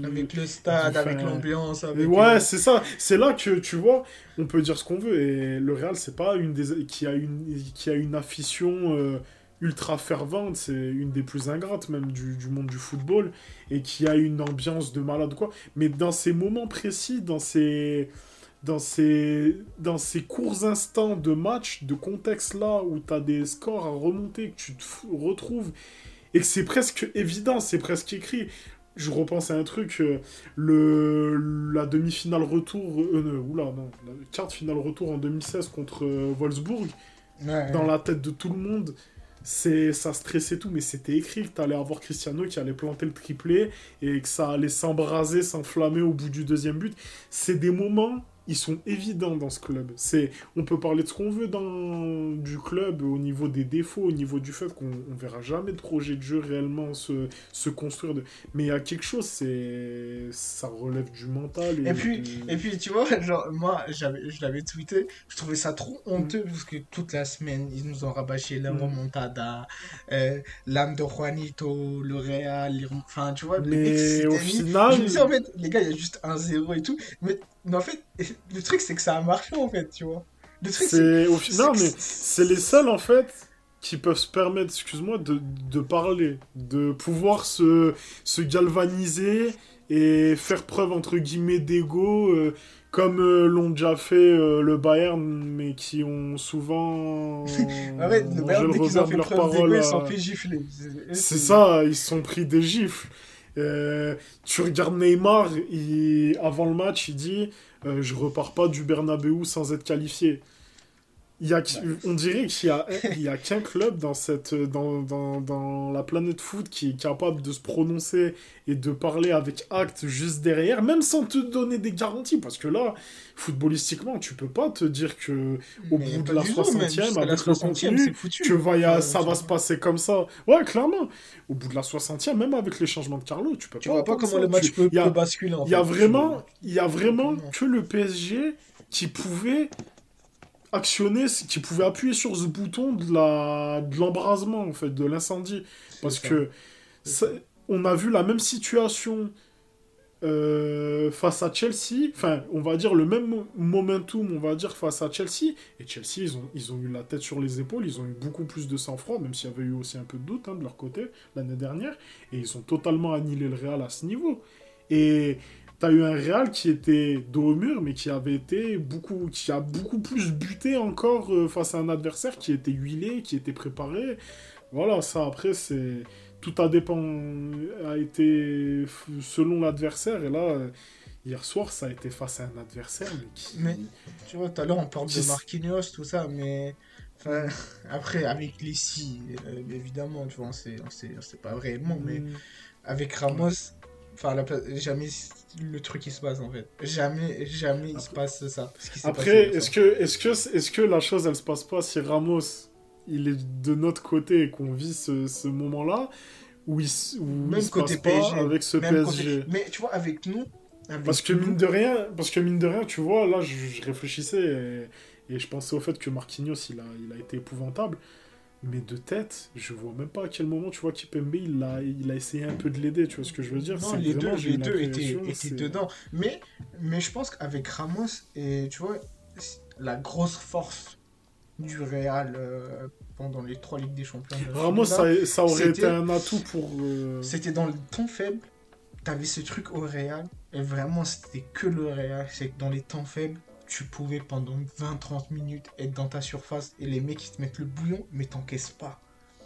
B: Avec le stade, avec l'ambiance.
A: Avec... Ouais, c'est ça. C'est là que, tu vois, on peut dire ce qu'on veut. Et le Real, c'est pas une des... qui, a une... qui a une affition. Euh, ultra fervente, c'est une des plus ingrates même du, monde du football, et qui a une ambiance de malade quoi. Mais dans ces moments précis, dans ces, dans ces, dans ces courts instants de match, de contexte là, où tu as des scores à remonter, que tu te retrouves, et que c'est presque évident, c'est presque écrit. Je repense à un truc, euh, le, la demi-finale retour, euh, oula, non, la carte finale retour en 2016 contre euh, Wolfsburg, dans la tête de tout le monde, c'est ça stressait tout mais c'était écrit que t'allais avoir Cristiano qui allait planter le triplé et que ça allait s'embraser s'enflammer au bout du deuxième but. C'est des moments ils sont évidents dans ce club. C'est, on peut parler de ce qu'on veut dans du club au niveau des défauts, au niveau du fait qu'on on verra jamais de projet de jeu réellement se, se construire. De... Mais il y a quelque chose, c'est ça relève du mental.
B: Et, et puis, et puis tu vois, genre moi, j'avais, je l'avais tweeté, je trouvais ça trop honteux parce que toute la semaine ils nous ont rabâché la mm. remontada, euh, l'âme de Juanito, le Real, enfin tu vois. Mais au final, je me disais, en fait, les gars, il y a juste un zéro et tout, mais mais en fait, le truc, c'est que ça a marché, en fait, tu vois. Le truc,
A: c'est... Non, mais c'est les seuls, en fait, qui peuvent se permettre, excuse-moi, de, de parler, de pouvoir se, se galvaniser et faire preuve, entre guillemets, d'ego, euh, comme euh, l'ont déjà fait euh, le Bayern, mais qui ont souvent...
B: ah ouais, le Bayern, dès qu'ils ont fait preuve d'ego, ils sont fait gifler.
A: C'est ça, ils se sont pris des gifles. Euh, tu regardes Neymar, avant le match, il dit euh, Je repars pas du Bernabeu sans être qualifié. Il y a, on dirait qu'il y a, a qu'un club dans, cette, dans, dans, dans, la planète foot qui est capable de se prononcer et de parler avec acte juste derrière, même sans te donner des garanties. Parce que là, footballistiquement, tu peux pas te dire que au bout de la 60e, avec le contenu, que va, ça va se passer comme ça. Ouais, clairement. Au bout de la 60e, même avec les changements de Carlo, tu peux
B: tu pas. vois pas comment le match peut, basculer.
A: Il y a vraiment, il y a vraiment que le PSG qui pouvait actionner, qui pouvait appuyer sur ce bouton de la de l'embrasement en fait, de l'incendie, parce que on a vu la même situation euh, face à Chelsea, enfin, on va dire le même momentum, on va dire, face à Chelsea. Et Chelsea, ils ont, ils ont eu la tête sur les épaules, ils ont eu beaucoup plus de sang-froid, même s'il y avait eu aussi un peu de doute hein, de leur côté l'année dernière. Et ils ont totalement annihilé le Real à ce niveau. Et tu as eu un Real qui était dos au mur, mais qui avait été beaucoup, qui a beaucoup plus buté encore euh, face à un adversaire qui était huilé, qui était préparé. Voilà, ça après, c'est tout a dépend a été selon l'adversaire et là hier soir ça a été face à un adversaire mais qui
B: mais tu vois tout à l'heure on parle de Marquinhos tout ça mais après avec Lessie euh, évidemment tu vois on sait, on sait, pas réellement mais mm. avec Ramos enfin jamais le truc qui se passe en fait jamais jamais il se passe ça
A: après est-ce que est-ce que est-ce que la chose elle se passe pas si Ramos il est de notre côté et qu'on vit ce, ce moment-là, où il, où même il se côté passe PSG, pas avec ce PSG.
B: Mais tu vois, avec nous.
A: parce que mine de rien, parce que mine de rien, tu vois, là, je, réfléchissais et, et, je pensais au fait que Marquinhos, il a, il a été épouvantable. Mais de tête, je vois même pas à quel moment, tu vois, Kipembe, il a, il a essayé un peu de l'aider, tu vois ce que je veux dire?
B: Non, les deux, les deux étaient, étaient dedans. Mais, mais je pense qu'avec Ramos, et tu vois, la grosse force du Real euh, pendant les trois Ligues des Champions.
A: Ça, ça, aurait été un atout pour. Euh,
B: c'était dans le temps faible, t'avais ce truc au Real, et vraiment, c'était que le Real. C'est que dans les temps faibles, tu pouvais pendant 20-30 minutes être dans ta surface et les mecs ils te mettent le bouillon, mais t'encaisses pas.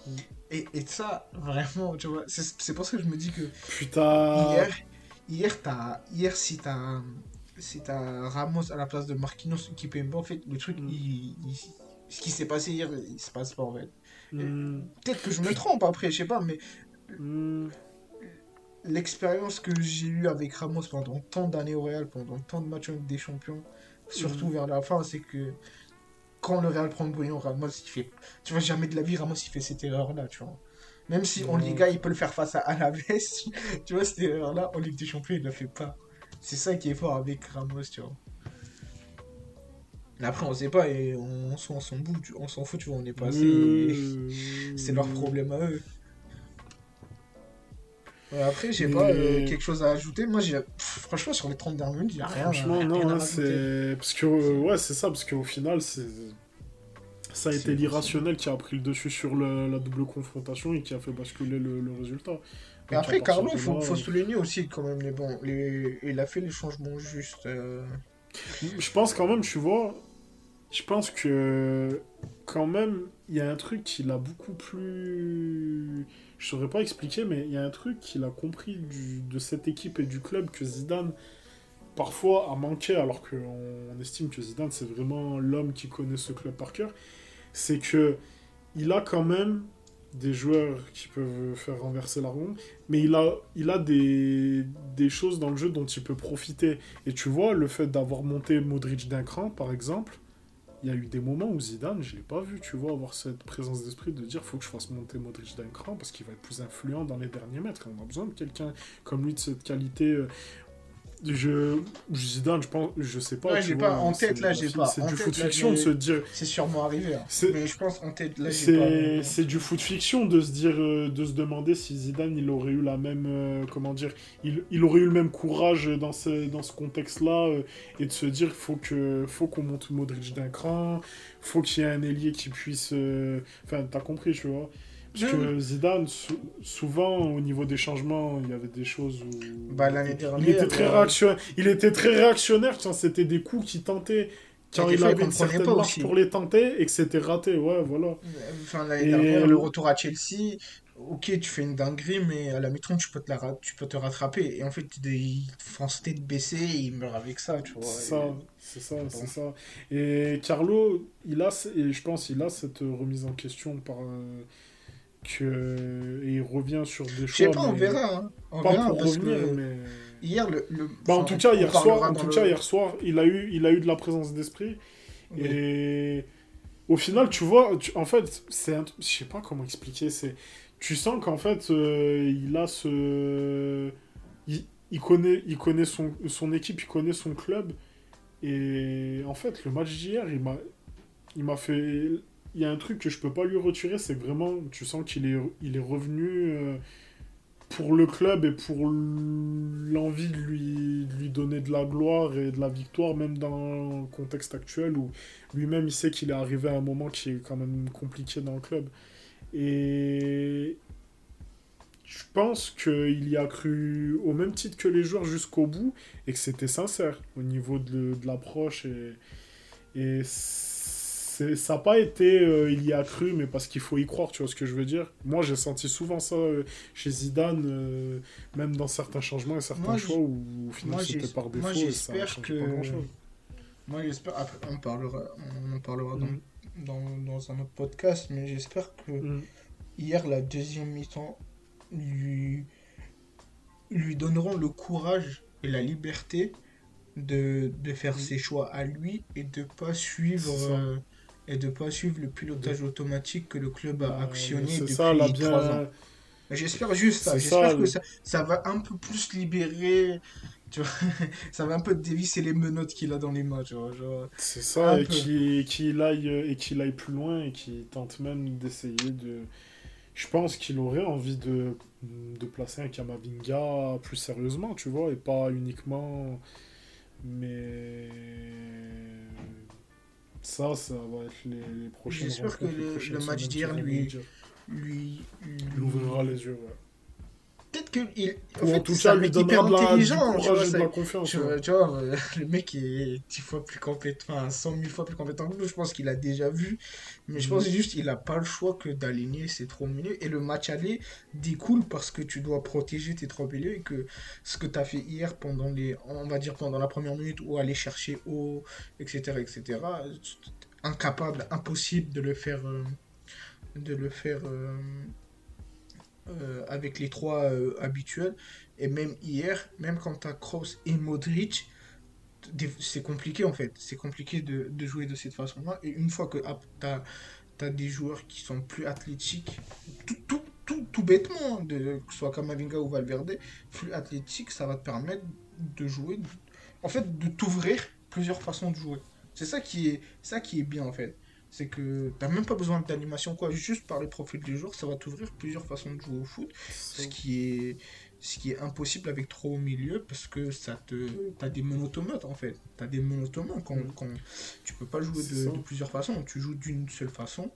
B: Mm. Et, et, ça, vraiment, tu vois, c'est pour ça que je me dis que.
A: Putain.
B: Hier, hier, as, hier si t'as. Si t'as Ramos à la place de Marquinhos qui paye en fait, le truc, mm. il ce qui s'est passé hier, il se passe pas en fait. Hmm. Peut-être que je me trompe après, je sais pas, mais hmm. l'expérience que j'ai eue avec Ramos pendant tant d'années au Real, pendant tant de matchs avec des champions, surtout hmm. vers la fin, c'est que quand le Real prend le bouillon, Ramos il fait. Tu vois, jamais de la vie, Ramos il fait cette erreur-là, tu vois. Même si en Liga il peut le faire face à Alaves, tu vois, cette erreur-là, en Ligue des Champions il le fait pas. C'est ça qui est fort avec Ramos, tu vois. Après, on sait pas et on, s'en fout, on s'en fout, tu vois, on est pas C'est leur problème à eux. Après, j'ai pas euh, quelque chose à ajouter. Moi, j'ai franchement, sur les 30 dernières minutes, il a rien.
A: Franchement, non, hein, c'est. Parce que, euh, ouais, c'est ça, parce qu'au final, c'est. Ça a été l'irrationnel qui a pris le dessus sur la double confrontation et qui a fait basculer le, résultat.
B: Mais après, Carlo, il faut, faut, souligner aussi quand même les bons. Il a fait les changements justes. Euh.
A: Je pense quand même, tu vois, je pense que quand même, il y a un truc qu'il a beaucoup plus. Je saurais pas expliquer, mais il y a un truc qu'il a compris de cette équipe et du club que Zidane parfois a manqué, alors qu'on estime que Zidane c'est vraiment l'homme qui connaît ce club par cœur. C'est que il a quand même des joueurs qui peuvent faire renverser la ronde, mais il a, il a des, des choses dans le jeu dont il peut profiter. Et tu vois, le fait d'avoir monté Modric d'un cran, par exemple, il y a eu des moments où Zidane, je ne l'ai pas vu, tu vois, avoir cette présence d'esprit de dire faut que je fasse monter Modric d'un cran parce qu'il va être plus influent dans les derniers mètres. on a besoin de quelqu'un comme lui de cette qualité. Je Zidane je pense je sais pas
B: j'ai pas en tête là j'ai pas.
A: c'est du foot fiction de se dire
B: c'est sûrement arrivé hein. mais je pense en tête là
A: c'est c'est du foot fiction de se dire euh, de se demander si Zidane il aurait eu la même euh, comment dire il, il, aurait eu le même courage dans ce dans ce contexte là euh, et de se dire faut que faut qu'on monte Modric d'un cran faut qu'il y ait un ailier qui puisse enfin t'as compris tu vois parce que Zidane, souvent, au niveau des changements, il y avait des choses où...
B: Bah, l'année dernière...
A: Il était très, euh, réactionnaire. il était très réactionnaire, c'était des coups qu'il tentait quand il avait une certaine marche pour les tenter et que c'était raté, ouais, voilà.
B: Enfin, l'année dernière, le retour à Chelsea, ok, tu fais une dinguerie, mais à la mi-temps, tu, peux te tu peux te rattraper. Et en fait, il fonce tête baissée et il meurt avec ça, tu vois.
A: C'est ça, c'est ça, c'est ça. Et Carlo, il a, et je pense, il a cette remise en question par... Euh, et il revient sur des choix. Je
B: sais pas, on verra. Hein. On pas verra, pour revenir,
A: mais.
B: Hier, le. le...
A: Bah, en tout cas, hier soir, en tout cas, hier soir, il a eu, il a eu de la présence d'esprit. Et au final, tu vois, en fait, c'est un... je sais pas comment expliquer. C'est, tu sens qu'en fait, euh, il a ce, il, il, connaît, il connaît son, son équipe, il connaît son club. Et en fait, le match d'hier, il m'a, il m'a fait y a un truc que je peux pas lui retirer, c'est vraiment, tu sens qu'il est, il est revenu euh, pour le club et pour l'envie de lui, lui donner de la gloire et de la victoire, même dans le contexte actuel où lui-même il sait qu'il est arrivé à un moment qui est quand même compliqué dans le club. Et je pense qu'il y a cru au même titre que les joueurs jusqu'au bout et que c'était sincère au niveau de, de l'approche et, et ça n'a pas été euh, il y a cru, mais parce qu'il faut y croire, tu vois ce que je veux dire. Moi, j'ai senti souvent ça euh, chez Zidane, euh, même dans certains changements et certains choix où, au final c'était par défaut. Moi,
B: j'espère que. Moi, j'espère. Après, on parlera, on en parlera dans, mm. dans, dans, un autre podcast, mais j'espère que mm. hier, la deuxième mi-temps lui, lui donneront le courage et la liberté de, de faire mm. ses choix à lui et de pas suivre et de pas suivre le pilotage automatique que le club a actionné depuis ça, trois ans. J'espère juste ça. J'espère que ça, ça, va un peu plus libérer. Tu vois, ça va un peu dévisser les menottes qu'il a dans les mains.
A: C'est ça, et qu'il aille, et qu'il aille plus loin et qu'il tente même d'essayer de. Je pense qu'il aurait envie de, de placer un Kamavinga plus sérieusement, tu vois, et pas uniquement. Mais ça, ça va être les, les prochaines
B: J'espère que le, match d'hier lui, lui,
A: lui, ouvrira les yeux. Ouais
B: peut-être qu'il. En, en tout cas, lui donnera de intelligent, tu vois, la confiance. Tu, vois, euh, le mec est 10 fois plus compétent, enfin 100 000 fois plus compétent que nous. Je pense qu'il a déjà vu. Mais je pense mhm. juste qu'il n'a pas le choix que d'aligner ses trois milieux. Et le match aller découle parce que tu dois protéger tes trois milieux et que ce que tu as fait hier pendant les. On va dire pendant la première minute ou aller chercher haut, etc., etc., incapable, impossible de le faire. Euh, de le faire. Euh, euh, avec les trois euh, habituels. Et même hier, même quand tu as Kroos et Modric, c'est compliqué en fait. C'est compliqué de, de, jouer de cette façon-là. Et une fois que tu as, des joueurs qui sont plus athlétiques, tout, tout, tout, tout bêtement, de, que ce soit Kamavinga ou Valverde, plus athlétique, ça va te permettre de jouer, en fait, de t'ouvrir plusieurs façons de jouer. C'est ça ça qui est bien en fait c'est que t'as même pas besoin d'animation quoi. Juste par le profil du joueur ça va t'ouvrir plusieurs façons de jouer au foot. Ce qui est ce qui est impossible avec trop au milieu parce que ça te t'as des monotomates en fait. T'as des monotomates quand, mm. quand tu peux pas jouer de, plusieurs façons. Tu joues d'une seule façon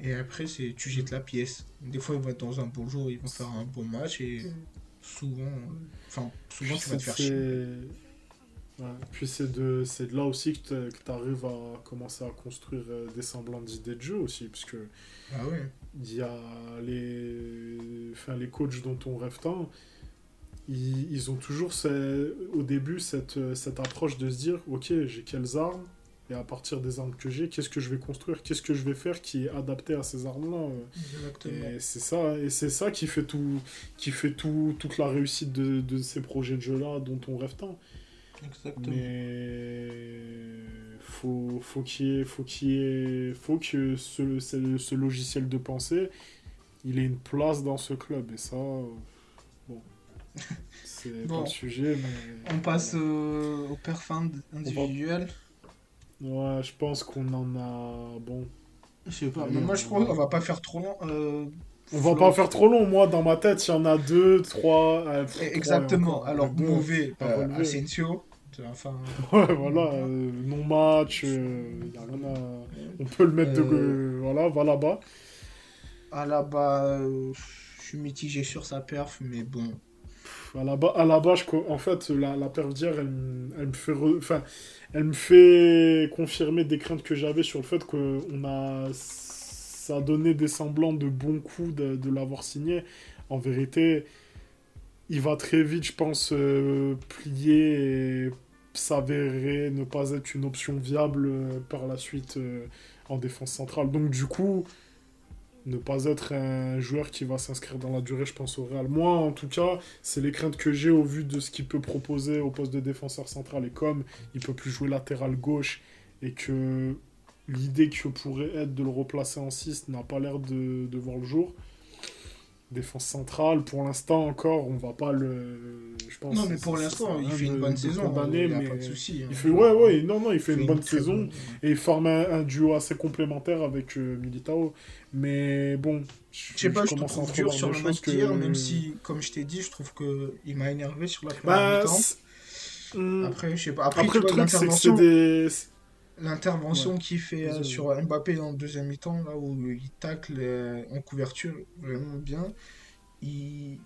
B: et après c'est tu jettes la pièce. Des fois ils vont être dans un bon jour ils vont faire un bon match et mm. souvent enfin souvent tu vas te faire chier
A: puis c'est de, de là aussi que tu arrives à commencer à construire euh, des semblants d'idées de jeu aussi, parce que
B: ah
A: il y a les, enfin, les coachs dont on rêve tant, ils, ils ont toujours au début cette, cette approche de se dire, ok, j'ai quelles armes, Et à partir des armes que j'ai, qu'est-ce que je vais construire Qu'est-ce que je vais faire qui est adapté à ces armes-là Et c'est ça, et c'est ça qui fait, tout, qui fait tout, toute la réussite de, de ces projets de jeu-là dont on rêve tant. Exactement. Mais faut, faut qu'il faut qu'il faut que ce, ce, ce, logiciel de pensée, il ait une place dans ce club. Et ça, bon, c'est
B: pas le sujet. Mais... On passe au, au individuel.
A: Ouais, je pense qu'on en a. Bon.
B: Je sais pas, mais moi je crois qu'on va pas faire trop long. Euh...
A: On va pas faire trop long, moi dans ma tête il y en a deux, trois. Euh,
B: Exactement, alors mauvais, euh, Asensio. Enfin...
A: Ouais, voilà, euh, non-match, on peut le mettre de. Voilà, va là-bas.
B: À là-bas, je suis mitigé sur sa perf, mais bon.
A: À la, à la base, en fait, la, la perf d'hier, elle, elle, me fait enfin, elle me fait confirmer des craintes que j'avais sur le fait qu'on a. Ça a donné des semblants de bons coups de, de l'avoir signé. En vérité, il va très vite, je pense, euh, plier et s'avérer ne pas être une option viable euh, par la suite euh, en défense centrale. Donc, du coup ne pas être un joueur qui va s'inscrire dans la durée, je pense, au Real. Moi, en tout cas, c'est les craintes que j'ai au vu de ce qu'il peut proposer au poste de défenseur central. Et comme il peut plus jouer latéral gauche et que l'idée que pourrait être de le replacer en 6 n'a pas l'air de, de voir le jour, défense centrale. Pour l'instant encore, on va pas le.
B: Je pense. Non, mais pour l'instant, il fait une bonne saison. il n'y a pas de souci.
A: Hein. Il fait, ouais, ouais, non, non, il fait, une bonne saison et il forme un, duo assez complémentaire avec euh, Militao. Mais bon,
B: je sais pas, je, commence trouve dur sur le match que... même si, comme je t'ai dit, je trouve que il m'a énervé sur la première bah, mi-temps. Hmm. Après, je sais pas. Après, Après le truc, c'est que c'est des L'intervention qu'il fait euh, sur Mbappé dans le deuxième mi-temps, là où il tacle euh, en couverture vraiment bien, il...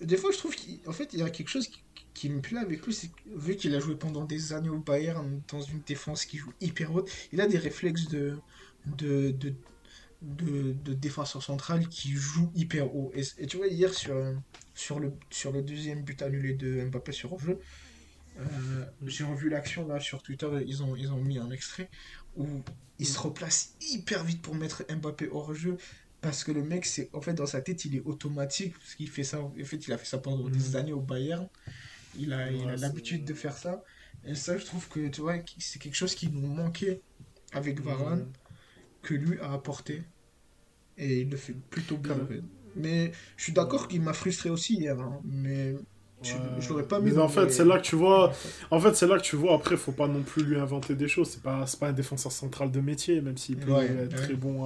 B: des fois je trouve qu'en fait il y a quelque chose qui, me plaît avec lui, c'est vu qu'il a joué pendant des années au Bayern dans une défense qui joue hyper haute, il a des réflexes de, de, de, de, défenseur central qui joue hyper haut. Et, tu vois, hier sur, sur, le, sur le deuxième but annulé de Mbappé sur jeu, euh, j'ai revu l'action là sur Twitter, ils ont, ils ont mis un extrait où il se replace hyper vite pour mettre Mbappé hors jeu parce que le mec, c'est en fait dans sa tête, il est automatique parce qu'il fait ça. En fait, il a fait ça pendant des mm. années au Bayern. Il a l'habitude de faire ça. Et ça, je trouve que tu vois, c'est quelque chose qui nous manquait avec Varane, mm. que lui a apporté. Et il le fait plutôt bien. Mais je suis d'accord qu'il m'a frustré aussi hier. Hein. Mais je l'aurais pas mis.
A: Mais en fait, c'est là que tu vois. En fait, c'est là que tu vois. Après, faut pas non plus lui inventer des choses. C'est pas, pas un défenseur central de métier, même s'il peut être très bon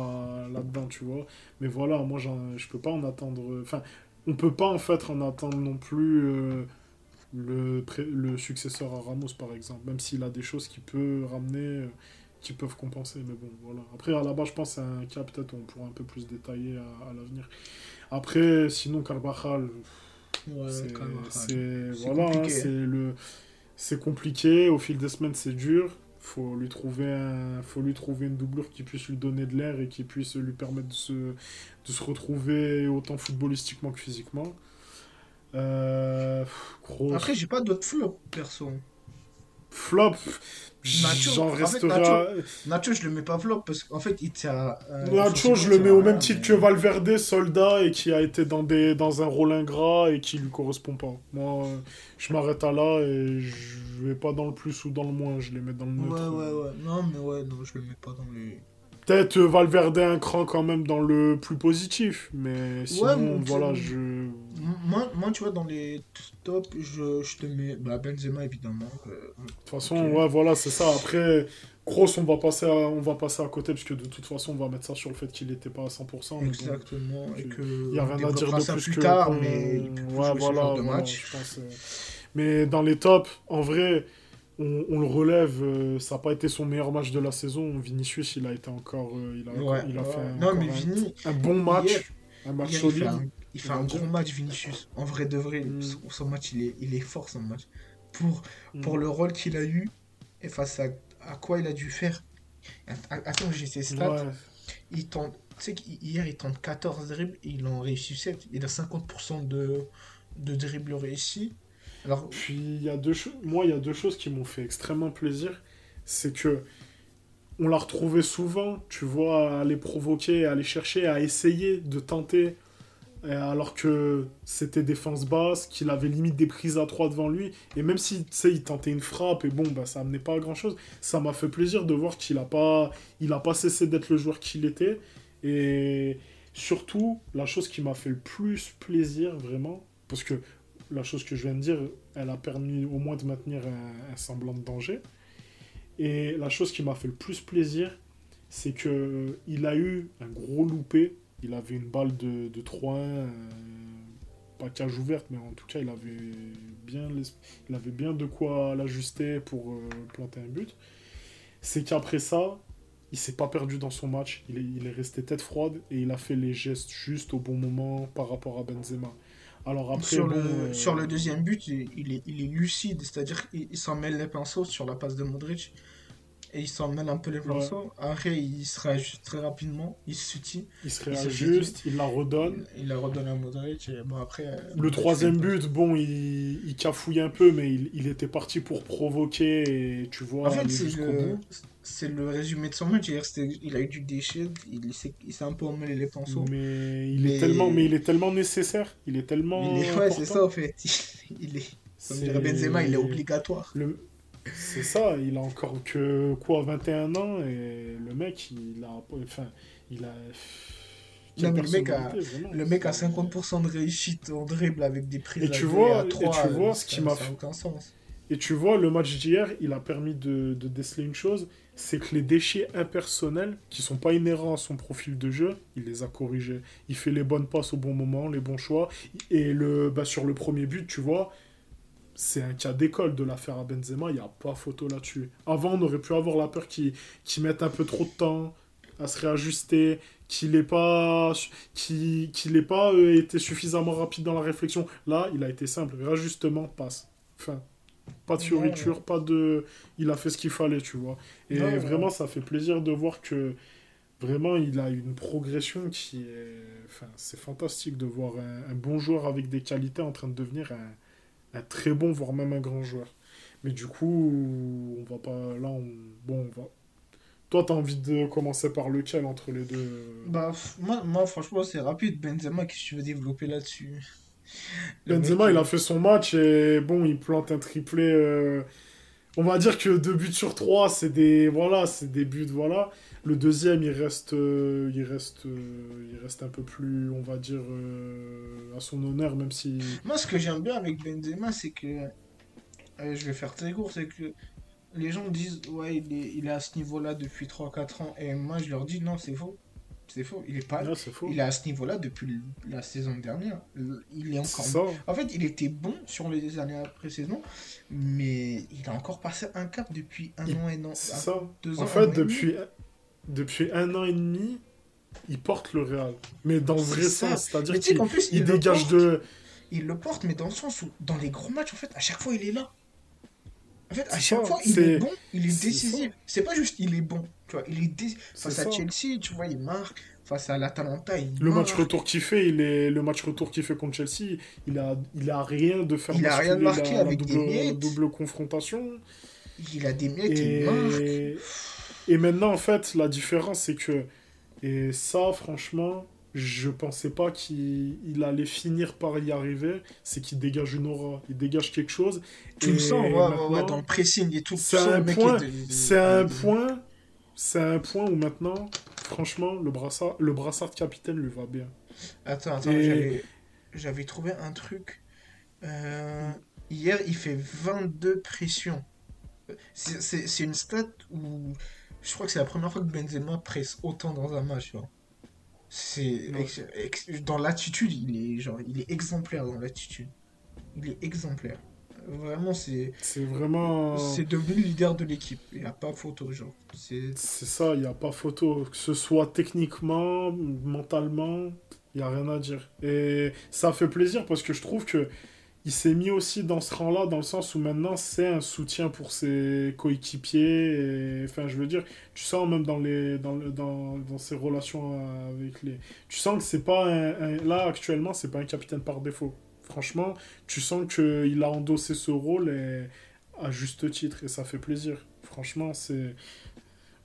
A: là-dedans, tu vois. Mais voilà, moi, je peux pas en attendre. Enfin, on peut pas en fait en attendre non plus euh, le, le successeur à Ramos, par exemple. Même s'il a des choses qui peut ramener, euh, qui peuvent compenser. Mais bon, voilà. Après, à la base, je pense c'est un cas peut-être on pourra un peu plus détailler à, à l'avenir. Après, sinon, Carvajal c'est voilà, hein, c'est le c'est compliqué. Au fil des semaines, c'est dur. Faut lui trouver un, faut lui trouver une doublure qui puisse lui donner de l'air et qui puisse lui permettre de se, de se retrouver autant footballistiquement que physiquement. Euh,
B: Après, j'ai pas d'autres flops perso
A: flop, j'en
B: restera. Nacho, je le mets pas flop parce qu'en fait, il tient.
A: Euh, Nacho, je le mets au même titre que Valverde, soldat et qui a été dans, des, dans un rôle ingrat et qui lui correspond pas. Moi, je m'arrête à là et je vais pas dans le plus ou dans le moins, je les mets dans le neutre.
B: Ouais, ouais, ouais. Non, mais ouais, non, je le mets pas dans les.
A: Peut-être Valverde un cran quand même dans le plus positif, mais sinon, voilà, je...
B: Moi, moi, tu vois, dans les tops, je, je te mets bah, Benzema, évidemment.
A: De toute façon, ouais, voilà, c'est ça. Après, Kroos, on va, passer à, on va passer à côté, parce que de toute façon, on va mettre ça sur le fait qu'il n'était pas à 100%.
B: Exactement, et que... Il
A: n'y a rien à dire de plus, que... Tard, mais ouais, voilà, match. je pense, euh. Mais dans les tops, en vrai on, le relève, euh, ça n'a pas été son meilleur match de la saison. Vinicius, il a été encore. Euh, il a, il a fait un, bon match. un match
B: solide. Il fait un, gros match, Vinicius. En vrai de vrai, mm. son, match, il est, il est fort, son match. Pour, mm. pour le rôle qu'il a eu et face à, à quoi il a dû faire. Attends, j'ai ses stats. Il tente, tu sais qu'hier, il tente 14 dribbles il en réussit 7. Il a 50% de, de dribbles réussis.
A: Alors... Puis, il y a deux moi, il y a deux choses qui m'ont fait extrêmement plaisir. c'est que on l'a retrouvé souvent, tu vois, à les provoquer, à les chercher, à essayer de tenter, alors que c'était défense basse, qu'il avait limite des prises à trois devant lui, et même si, il tentait une frappe, et bon, bah, ça amenait pas à grand-chose, ça m'a fait plaisir de voir qu'il a pas, il a pas cessé d'être le joueur qu'il était, et surtout, la chose qui m'a fait le plus plaisir, vraiment, parce que la chose que je viens de dire, elle a permis au moins de maintenir un semblant de danger, et la chose qui m'a fait le plus plaisir, c'est que il a eu un gros loupé. Il avait une balle de, de 3-1, euh, pas cage ouverte, mais en tout cas, il avait bien, il avait bien de quoi l'ajuster pour euh, planter un but. C'est qu'après ça, il s'est pas perdu dans son match. Il est, il est, resté tête froide et il a fait les gestes juste au bon moment par rapport à Benzema.
B: Alors après, sur, le, euh, sur le deuxième but, il, est, il est lucide, c'est-à-dire qu'il s'en mêle les pinceaux sur la passe de Modric et il s'en mêle un peu les pinceaux. Après, il se réajuste très rapidement, il se soutient.
A: Il se réajuste, il, la redonne.
B: Il, la redonne à Modric. Et bon, après, euh,
A: le troisième but, bon, il, il, cafouille un peu, mais il, était parti pour provoquer et tu vois.
B: En fait, c'est le, résumé de son match. Il a eu du déchet, il, s'est un peu emmêlé les pinceaux.
A: Mais il, Est tellement, mais il est tellement nécessaire. Il est tellement.
B: ouais, c'est ça en fait. il est. Comme dirait Benzema, il est obligatoire.
A: Le, c'est ça, il a encore que quoi, 21 ans et le mec, il a. Enfin, il a.
B: le mec a, le mec a 50% de réussite en dribble avec des prises
A: et tu vois, et tu vois ce qui m'a fait. Et tu vois, le match d'hier, il a permis de, de déceler une chose c'est que les déchets impersonnels, qui sont pas inhérents à son profil de jeu, il les a corrigés. Il fait les bonnes passes au bon moment, les bons choix. Et le, bah, sur le premier but, tu vois, c'est un cas d'école de l'affaire à Benzema, il n'y a pas photo là-dessus. Avant, on aurait pu avoir la peur qu'il mette un peu trop de temps à se réajuster, qu'il n'ait pas, qu'il pas euh, été suffisamment rapide dans la réflexion. Là, il a été simple. Réajustement, passe. Enfin, pas de fioriture, pas de... Il a fait ce qu'il fallait, tu vois. Et vraiment, ça fait plaisir de voir que vraiment, il a une progression qui est... Enfin, c'est fantastique de voir un bon joueur avec des qualités en train de devenir un un très bon, voire même un grand joueur. Mais du coup, on va pas. Là, on. Bon, on va. Toi, t'as envie de commencer par lequel entre les deux?
B: Bah, moi, moi franchement, c'est rapide. Benzema, qu'est-ce que tu veux développer là-dessus?
A: Benzema, il a fait son match et bon, il plante un triplé. Euh, on va dire que deux buts sur trois, c'est des. Voilà, c'est des buts, voilà. Le deuxième, il reste, euh, il reste, euh, il reste un peu plus, on va dire, euh, à son honneur, même si.
B: Moi, ce que j'aime bien avec Benzema, c'est que, je vais faire très court, c'est que les gens disent, ouais, il est, il est à ce niveau-là depuis 3-4 ans, et moi, je leur dis, non, c'est faux. C'est faux. Il est pas. Il est à ce niveau-là depuis la saison dernière. Il est encore. En fait, il était bon sur les années précédentes, mais il a encore passé un cap depuis un an et non.
A: Ça. Deux ans. En fait, depuis depuis un an et demi, il porte le Real. Mais dans le vrai sens, c'est-à-dire qu'il il, dégage de.
B: Il le porte, mais dans le sens où, dans les gros matchs, en fait, à chaque fois, il est là. En fait, à chaque fois, il est, bon, il est décisif. C'est pas juste il est bon, tu vois, il est dé... face à Chelsea, tu vois, il marque. Face à l'Atalanta, il
A: Le match retour qu'il fait, il est le match retour qu'il fait contre Chelsea, il a il a rien de faire
B: il a rien marqué la, avec
A: double, double confrontation.
B: Il a des miettes, et... il marque.
A: Et maintenant, en fait, la différence, c'est que. Et ça, franchement, je pensais pas qu'il allait finir par y arriver. C'est qu'il dégage une aura, il dégage quelque chose.
B: Tu le sens, ouais, dans le pressing et tout.
A: C'est un, point, c'est un point. C'est un point où maintenant, franchement, le brassard, le brassard de capitaine lui va bien.
B: Attends, attends, j'avais trouvé un truc. Euh, hier, il fait 22 pressions. C'est une stat où je crois que c'est la première fois que Benzema presse autant dans un match. C'est dans l'attitude, il est genre, il est exemplaire dans l'attitude. Il est exemplaire. Vraiment, c'est.
A: C'est vraiment.
B: C'est devenu le leader de l'équipe. Il n'y a pas photo, genre.
A: C'est ça, il n'y a pas photo. Que ce soit techniquement, mentalement, il n'y a rien à dire. Et ça fait plaisir parce que je trouve que il s'est mis aussi dans ce rang-là, dans le sens où maintenant c'est un soutien pour ses coéquipiers. Enfin, je veux dire, tu sens même dans, les, dans, dans, dans ses relations avec les. Tu sens que c'est pas un, Là, actuellement, c'est pas un capitaine par défaut. Franchement, tu sens qu'il a endossé ce rôle et à juste titre et ça fait plaisir. Franchement, c'est.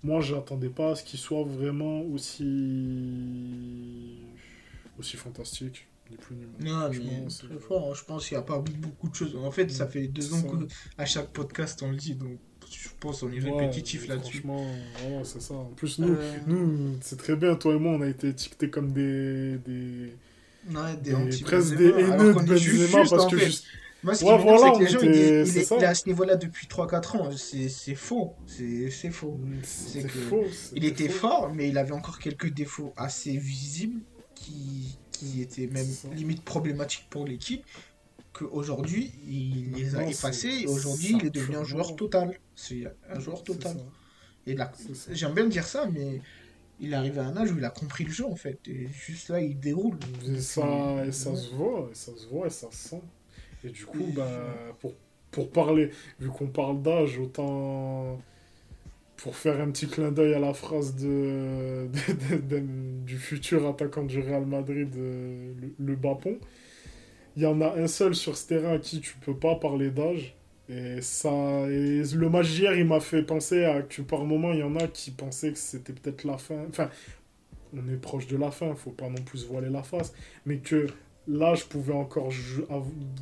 A: Moi, j'attendais pas à ce qu'il soit vraiment aussi. aussi fantastique. Plus.
B: Non, mais très fort. Hein. Je pense qu'il n'y a pas beaucoup de choses. En fait, ça fait deux ans qu'à chaque podcast, on le dit. Donc, je pense qu'on est répétitif là-dessus.
A: Franchement, c'est ça. En plus, nous, euh. nous c'est très bien. Toi et moi, on a été étiquetés comme des. des... Ouais, des, des presque des haineux de Benzema parce que juste,
B: moi, ce qui ouais, voilà, c'est que les gens, il, est, à ce niveau-là depuis 3-4 ans. C'est faux. C'est faux. C'est faux. Il était fort, mais il avait encore quelques défauts assez visibles qui, qui étaient même limite problématiques pour l'équipe. Qu'aujourd'hui, il les a effacés et aujourd'hui, il est devenu un joueur total. C'est un joueur total. Et là, j'aime bien dire ça, mais il est arrivé à un âge où il a compris le jeu en fait. Et juste là, il déroule.
A: Et ça, et ça se voit, et ça se voit, et ça se sent. Et du coup, bah, pour, pour parler, vu qu'on parle d'âge, autant pour faire un petit clin d'œil à la phrase de, du futur attaquant du Real Madrid, euh, le, Bapon, il y en a un seul sur ce terrain à qui tu peux pas parler d'âge. Et, ça, le match d'hier, il m'a fait penser à que par moment, il y en a qui pensaient que c'était peut-être la fin. Enfin, on est proche de la fin, faut pas non plus voiler la face. Mais que là, je pouvais encore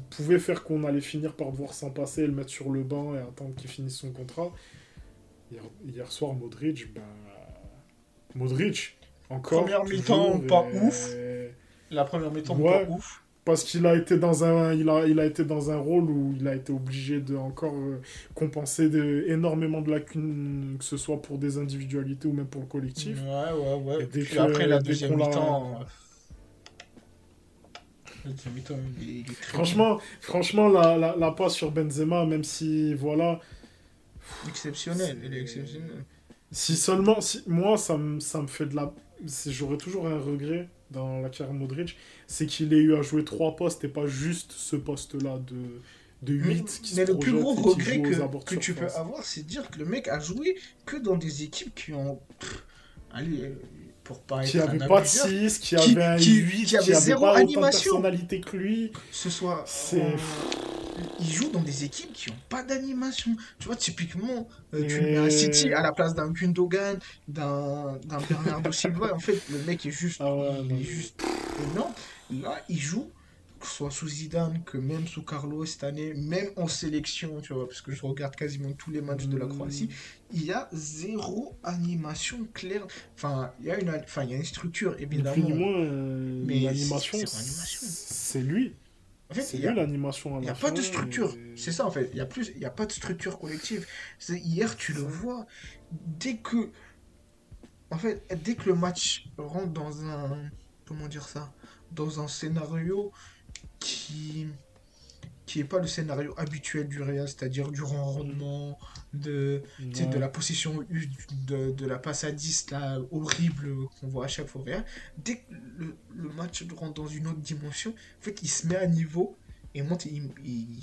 A: pouvais faire qu'on allait finir par devoir s'en passer le mettre sur le banc et attendre qu'il finisse son contrat. Hier, soir, Modric, ben. Modric, encore.
B: Première mi-temps, pas ouf. La première mi-temps, pas ouf.
A: Parce qu'il a été dans un il a, il a été dans un rôle où il a été obligé de encore euh, compenser de, énormément de lacunes que ce soit pour des individualités ou même pour le collectif.
B: Ouais ouais ouais. Et dès après la deuxième mi-temps
A: franchement, franchement la, la, la, passe sur Benzema, même si, voilà...
B: Exceptionnel, il est exceptionnel.
A: Si seulement, si, moi, ça me, ça me fait de la... J'aurais toujours un regret dans la carrière Modric, c'est qu'il ait eu à jouer trois postes et pas juste ce poste-là de, de 8
B: qui Mais le plus gros regret que, que tu peux avoir, c'est de dire que le mec a joué que dans des équipes qui ont... allez,
A: qui avait pas de 6, qui, avait un 8, qui, avait, zéro pas animation. de personnalité que lui.
B: Ce soit. C'est. Il joue dans des équipes qui n'ont pas d'animation. Tu vois, typiquement, euh, tu mets un City à la place d'un Gundogan, d'un Bernardo Silva. En fait, le mec est juste. Ah il est juste. Non, là, il joue soit sous Zidane, que même sous Carlos cette année, même en sélection, tu vois, parce que je regarde quasiment tous les matchs de la Croatie, il y a zéro animation claire. Enfin, il y a une, enfin, il y a une structure, évidemment.
A: Euh, mais l'animation, c'est lui. En fait, c'est lui l'animation.
B: Il n'y a pas de structure. C'est ça, en fait. Il n'y a, plus... a pas de structure collective. Hier, tu le vois, dès que. En fait, dès que le match rentre dans un. Comment dire ça Dans un scénario qui qui est pas le scénario habituel du Real, c'est-à-dire du rendement, de, de la position de, de la passe à 10 là, horrible qu'on voit à chaque fois au Real. Dès que le, le, match rentre dans une autre dimension, en fait, il se met à niveau et monte, il,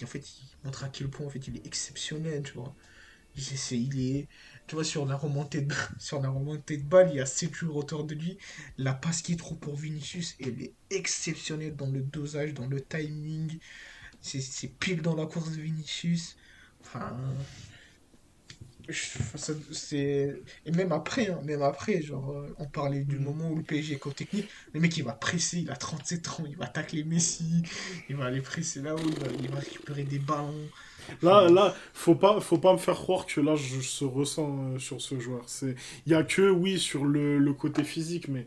B: en fait, il montre à quel point en fait, il est exceptionnel, tu vois. il est, tu vois, sur la remontée de, sur la remontée de balle, il y a 7 joueurs autour de lui. La passe qui est trop pour Vinicius, elle est exceptionnelle dans le dosage, dans le timing. C'est pile dans la course de Vinicius. Enfin. C'est... Et même après, hein, même après, genre, euh, on parlait du mm. moment où le PSG est technique, le mec il va presser, il a 37 ans, il va attaquer Messi, il va aller presser là-haut, il va récupérer des ballons.
A: Là, là, faut pas, faut pas me faire croire que là, je se ressens euh, sur ce joueur. C'est, il y a que, oui, sur le, le côté physique, mais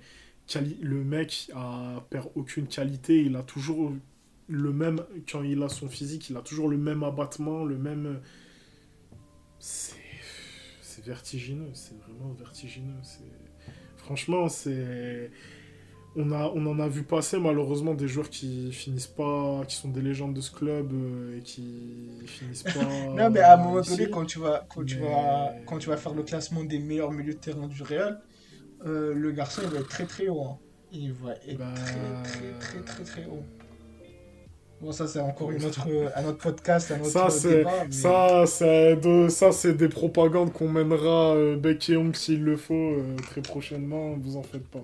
A: le mec a, perd aucune qualité. Il a toujours le même, quand il a son physique, il a toujours le même abattement, le même. C'est, vertigineux, c'est vraiment vertigineux. C'est, franchement, c'est on, a, on en a vu passer malheureusement des joueurs qui finissent pas, qui sont des légendes de ce club euh, et qui finissent pas.
B: non, mais à un moment donné, quand tu, vas, quand, tu vas, quand tu vas faire le classement des meilleurs milieux de terrain du Real, euh, le garçon il va être très très haut. Hein. Il va être bah, très très très très très haut. Bon, ça, c'est encore une autre, un autre podcast, un autre ça.
A: Mais... Ça, c'est de... ça, c'est des propagandes qu'on mènera euh, bec et ongle s'il le faut euh, très prochainement, vous en faites pas.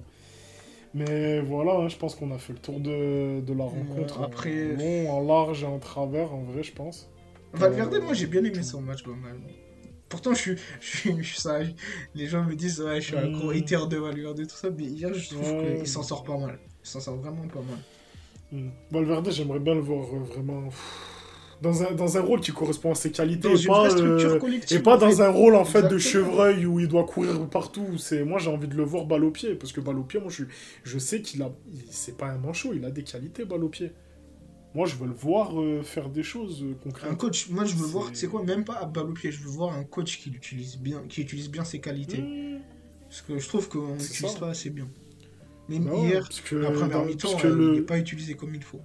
A: Mais voilà, hein, je pense qu'on a fait le tour de, de la rencontre.
B: après...
A: Bon, en large et en travers, en vrai, je pense.
B: Valverde, moi j'ai bien aimé son match quand même. Pourtant, je suis, je suis, je suis sage. Les gens me disent, ouais, je suis un gros
A: Mm.
B: hater de Valverde et tout ça, mais hier, je trouve
A: Ouais.
B: qu'il s'en sort pas mal. Il s'en sort vraiment pas mal.
A: Hmm. Valverde, j'aimerais bien le voir euh, vraiment pff, dans un, dans un rôle qui correspond à ses qualités
B: Dans
A: et
B: une
A: pas, euh,
B: collective.
A: et pas dans un rôle en fait de chevreuil où il doit courir partout. C'est moi j'ai envie de le voir balle au pied parce que balle au pied, moi je, je sais qu'il a, c'est pas un manchot, il a des qualités balle au pied. Moi je veux le voir euh, faire des choses euh, concrètes.
B: Un coach, moi je veux voir,
A: C'est-
B: quoi, même pas à balle au pied, je veux voir un coach qui utilise bien, qui utilise bien ses qualités.
A: Hmm.
B: Parce que je trouve qu'on
A: ça.
B: pas assez bien. Mais
A: Bah
B: hier,
A: que,
B: la première mi-temps, euh, il n'est pas utilisé comme il faut.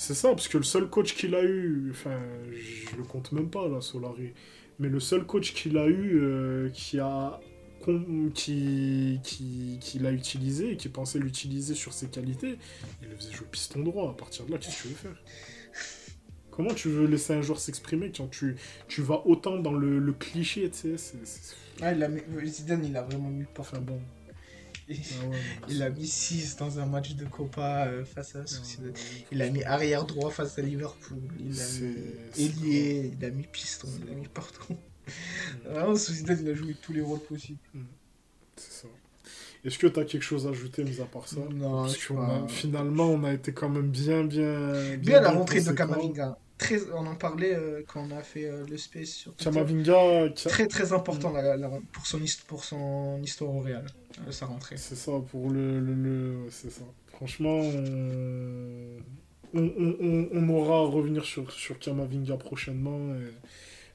A: C'est ça, parce que le seul coach qu'il a eu, enfin, je le compte même pas là, Solari, mais le seul coach qu'il a eu, euh, qui a qui, qui, qui l'a utilisé et qui pensait l'utiliser sur ses qualités, il le faisait jouer piston droit. À partir de là, qu'est-ce que tu veux faire? Comment tu veux laisser un joueur s'exprimer quand tu, tu vas autant dans le, le cliché, tu sais c'est- c'est-
B: Ah, il a Zidane, il a vraiment mis partout.
A: Enfin bon. Ah ouais,
B: Il a mis 6 dans un match de Copa euh, face à Sociedad.
A: non,
B: Il a mis arrière droit face à Liverpool. Il a mis ailier, il a mis piston, il a mis partout. Vraiment, Sociedad, il a joué tous les rôles possibles.
A: C'est ça. Est-ce que tu as quelque chose à ajouter, mis à part ça?
B: Non,
A: Parce a- finalement, on a été quand même bien, bien.
B: Bien la rentrée de. Kamavinga. Très, on en parlait euh, quand on a fait euh, le space sur Twitter.
A: Kamavinga, qui a-
B: Très très important la- la- pour, son, hist- pour son histoire au Real, euh, sa rentrée.
A: c'est ça, pour le. le, le- ouais, c'est ça. Franchement, on... On, on- on- on aura à revenir sur, sur Kamavinga prochainement. Et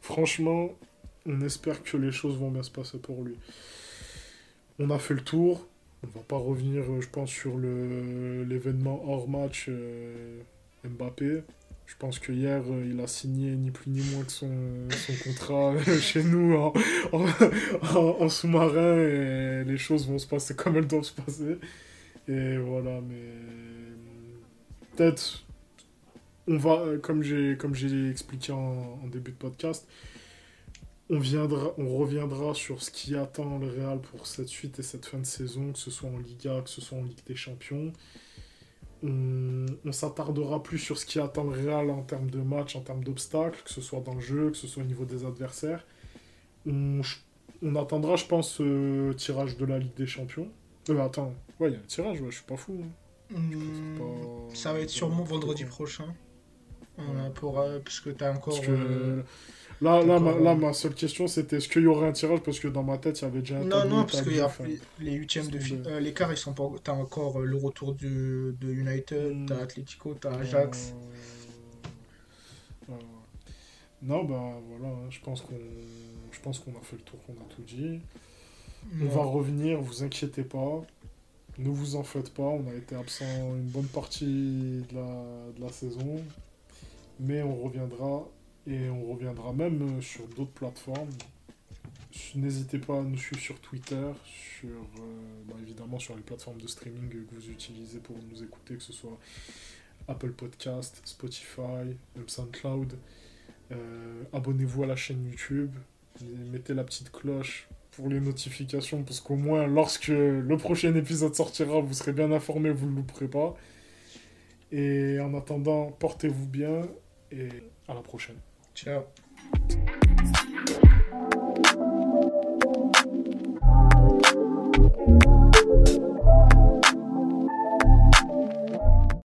A: franchement, on espère que les choses vont bien se passer pour lui. On a fait le tour. On va pas revenir, je pense, sur l'événement hors match Mbappé. Je pense que hier, euh, il a signé ni plus ni moins que son, son contrat euh, chez nous en, en- sous-marin et les choses vont se passer comme elles doivent se passer. Et voilà, mais peut-être on va, euh, comme j'ai comme j'ai expliqué en, en début de podcast, on viendra, on reviendra sur ce qui attend le Real pour cette suite et cette fin de saison, que ce soit en Liga, que ce soit en Ligue des Champions. On, on s'attardera plus sur ce qui attend le Real en termes de match, en termes d'obstacles, que ce soit dans le jeu, que ce soit au niveau des adversaires. On, on attendra, je pense, le tirage de la Ligue des Champions. Euh, attends, ouais, il y a un tirage, ouais, je suis pas fou. hein.
B: Hmm,
A: pas-
B: ça va être sûrement vendredi prochain. On a pour, euh, parce que t'as encore.
A: Parce que
B: euh,
A: là, là, ma, là,
B: euh,
A: ma seule question, c'était est-ce qu'il y aurait un tirage? Parce que dans ma tête, il y avait déjà un
B: Non, non, parce que y a
A: enfin.
B: les- huitièmes de finale.
A: tombé.
B: les quarts, ils sont pas. T'as encore euh, le retour du, de United,
A: Hmm.
B: t'as Atletico, t'as Ajax.
A: Euh, euh, Non, bah voilà, hein, je pense qu'on je pense qu'on a fait le tour, qu'on a tout dit. On
B: Ouais.
A: va revenir, vous inquiétez pas. Ne vous en faites pas, on a été absent une bonne partie de la, de la saison. Mais on reviendra et on reviendra même euh, sur d'autres plateformes. N'hésitez pas à nous suivre sur Twitter, sur euh, bah, évidemment sur les plateformes de streaming que vous utilisez pour nous écouter, que ce soit Apple Podcast, Spotify, même SoundCloud. Euh, Abonnez-vous à la chaîne YouTube, et mettez la petite cloche pour les notifications, parce qu'au moins lorsque le prochain épisode sortira, vous serez bien informé, vous ne le louperez pas. Et en attendant, portez-vous bien et à la prochaine.
B: Ciao.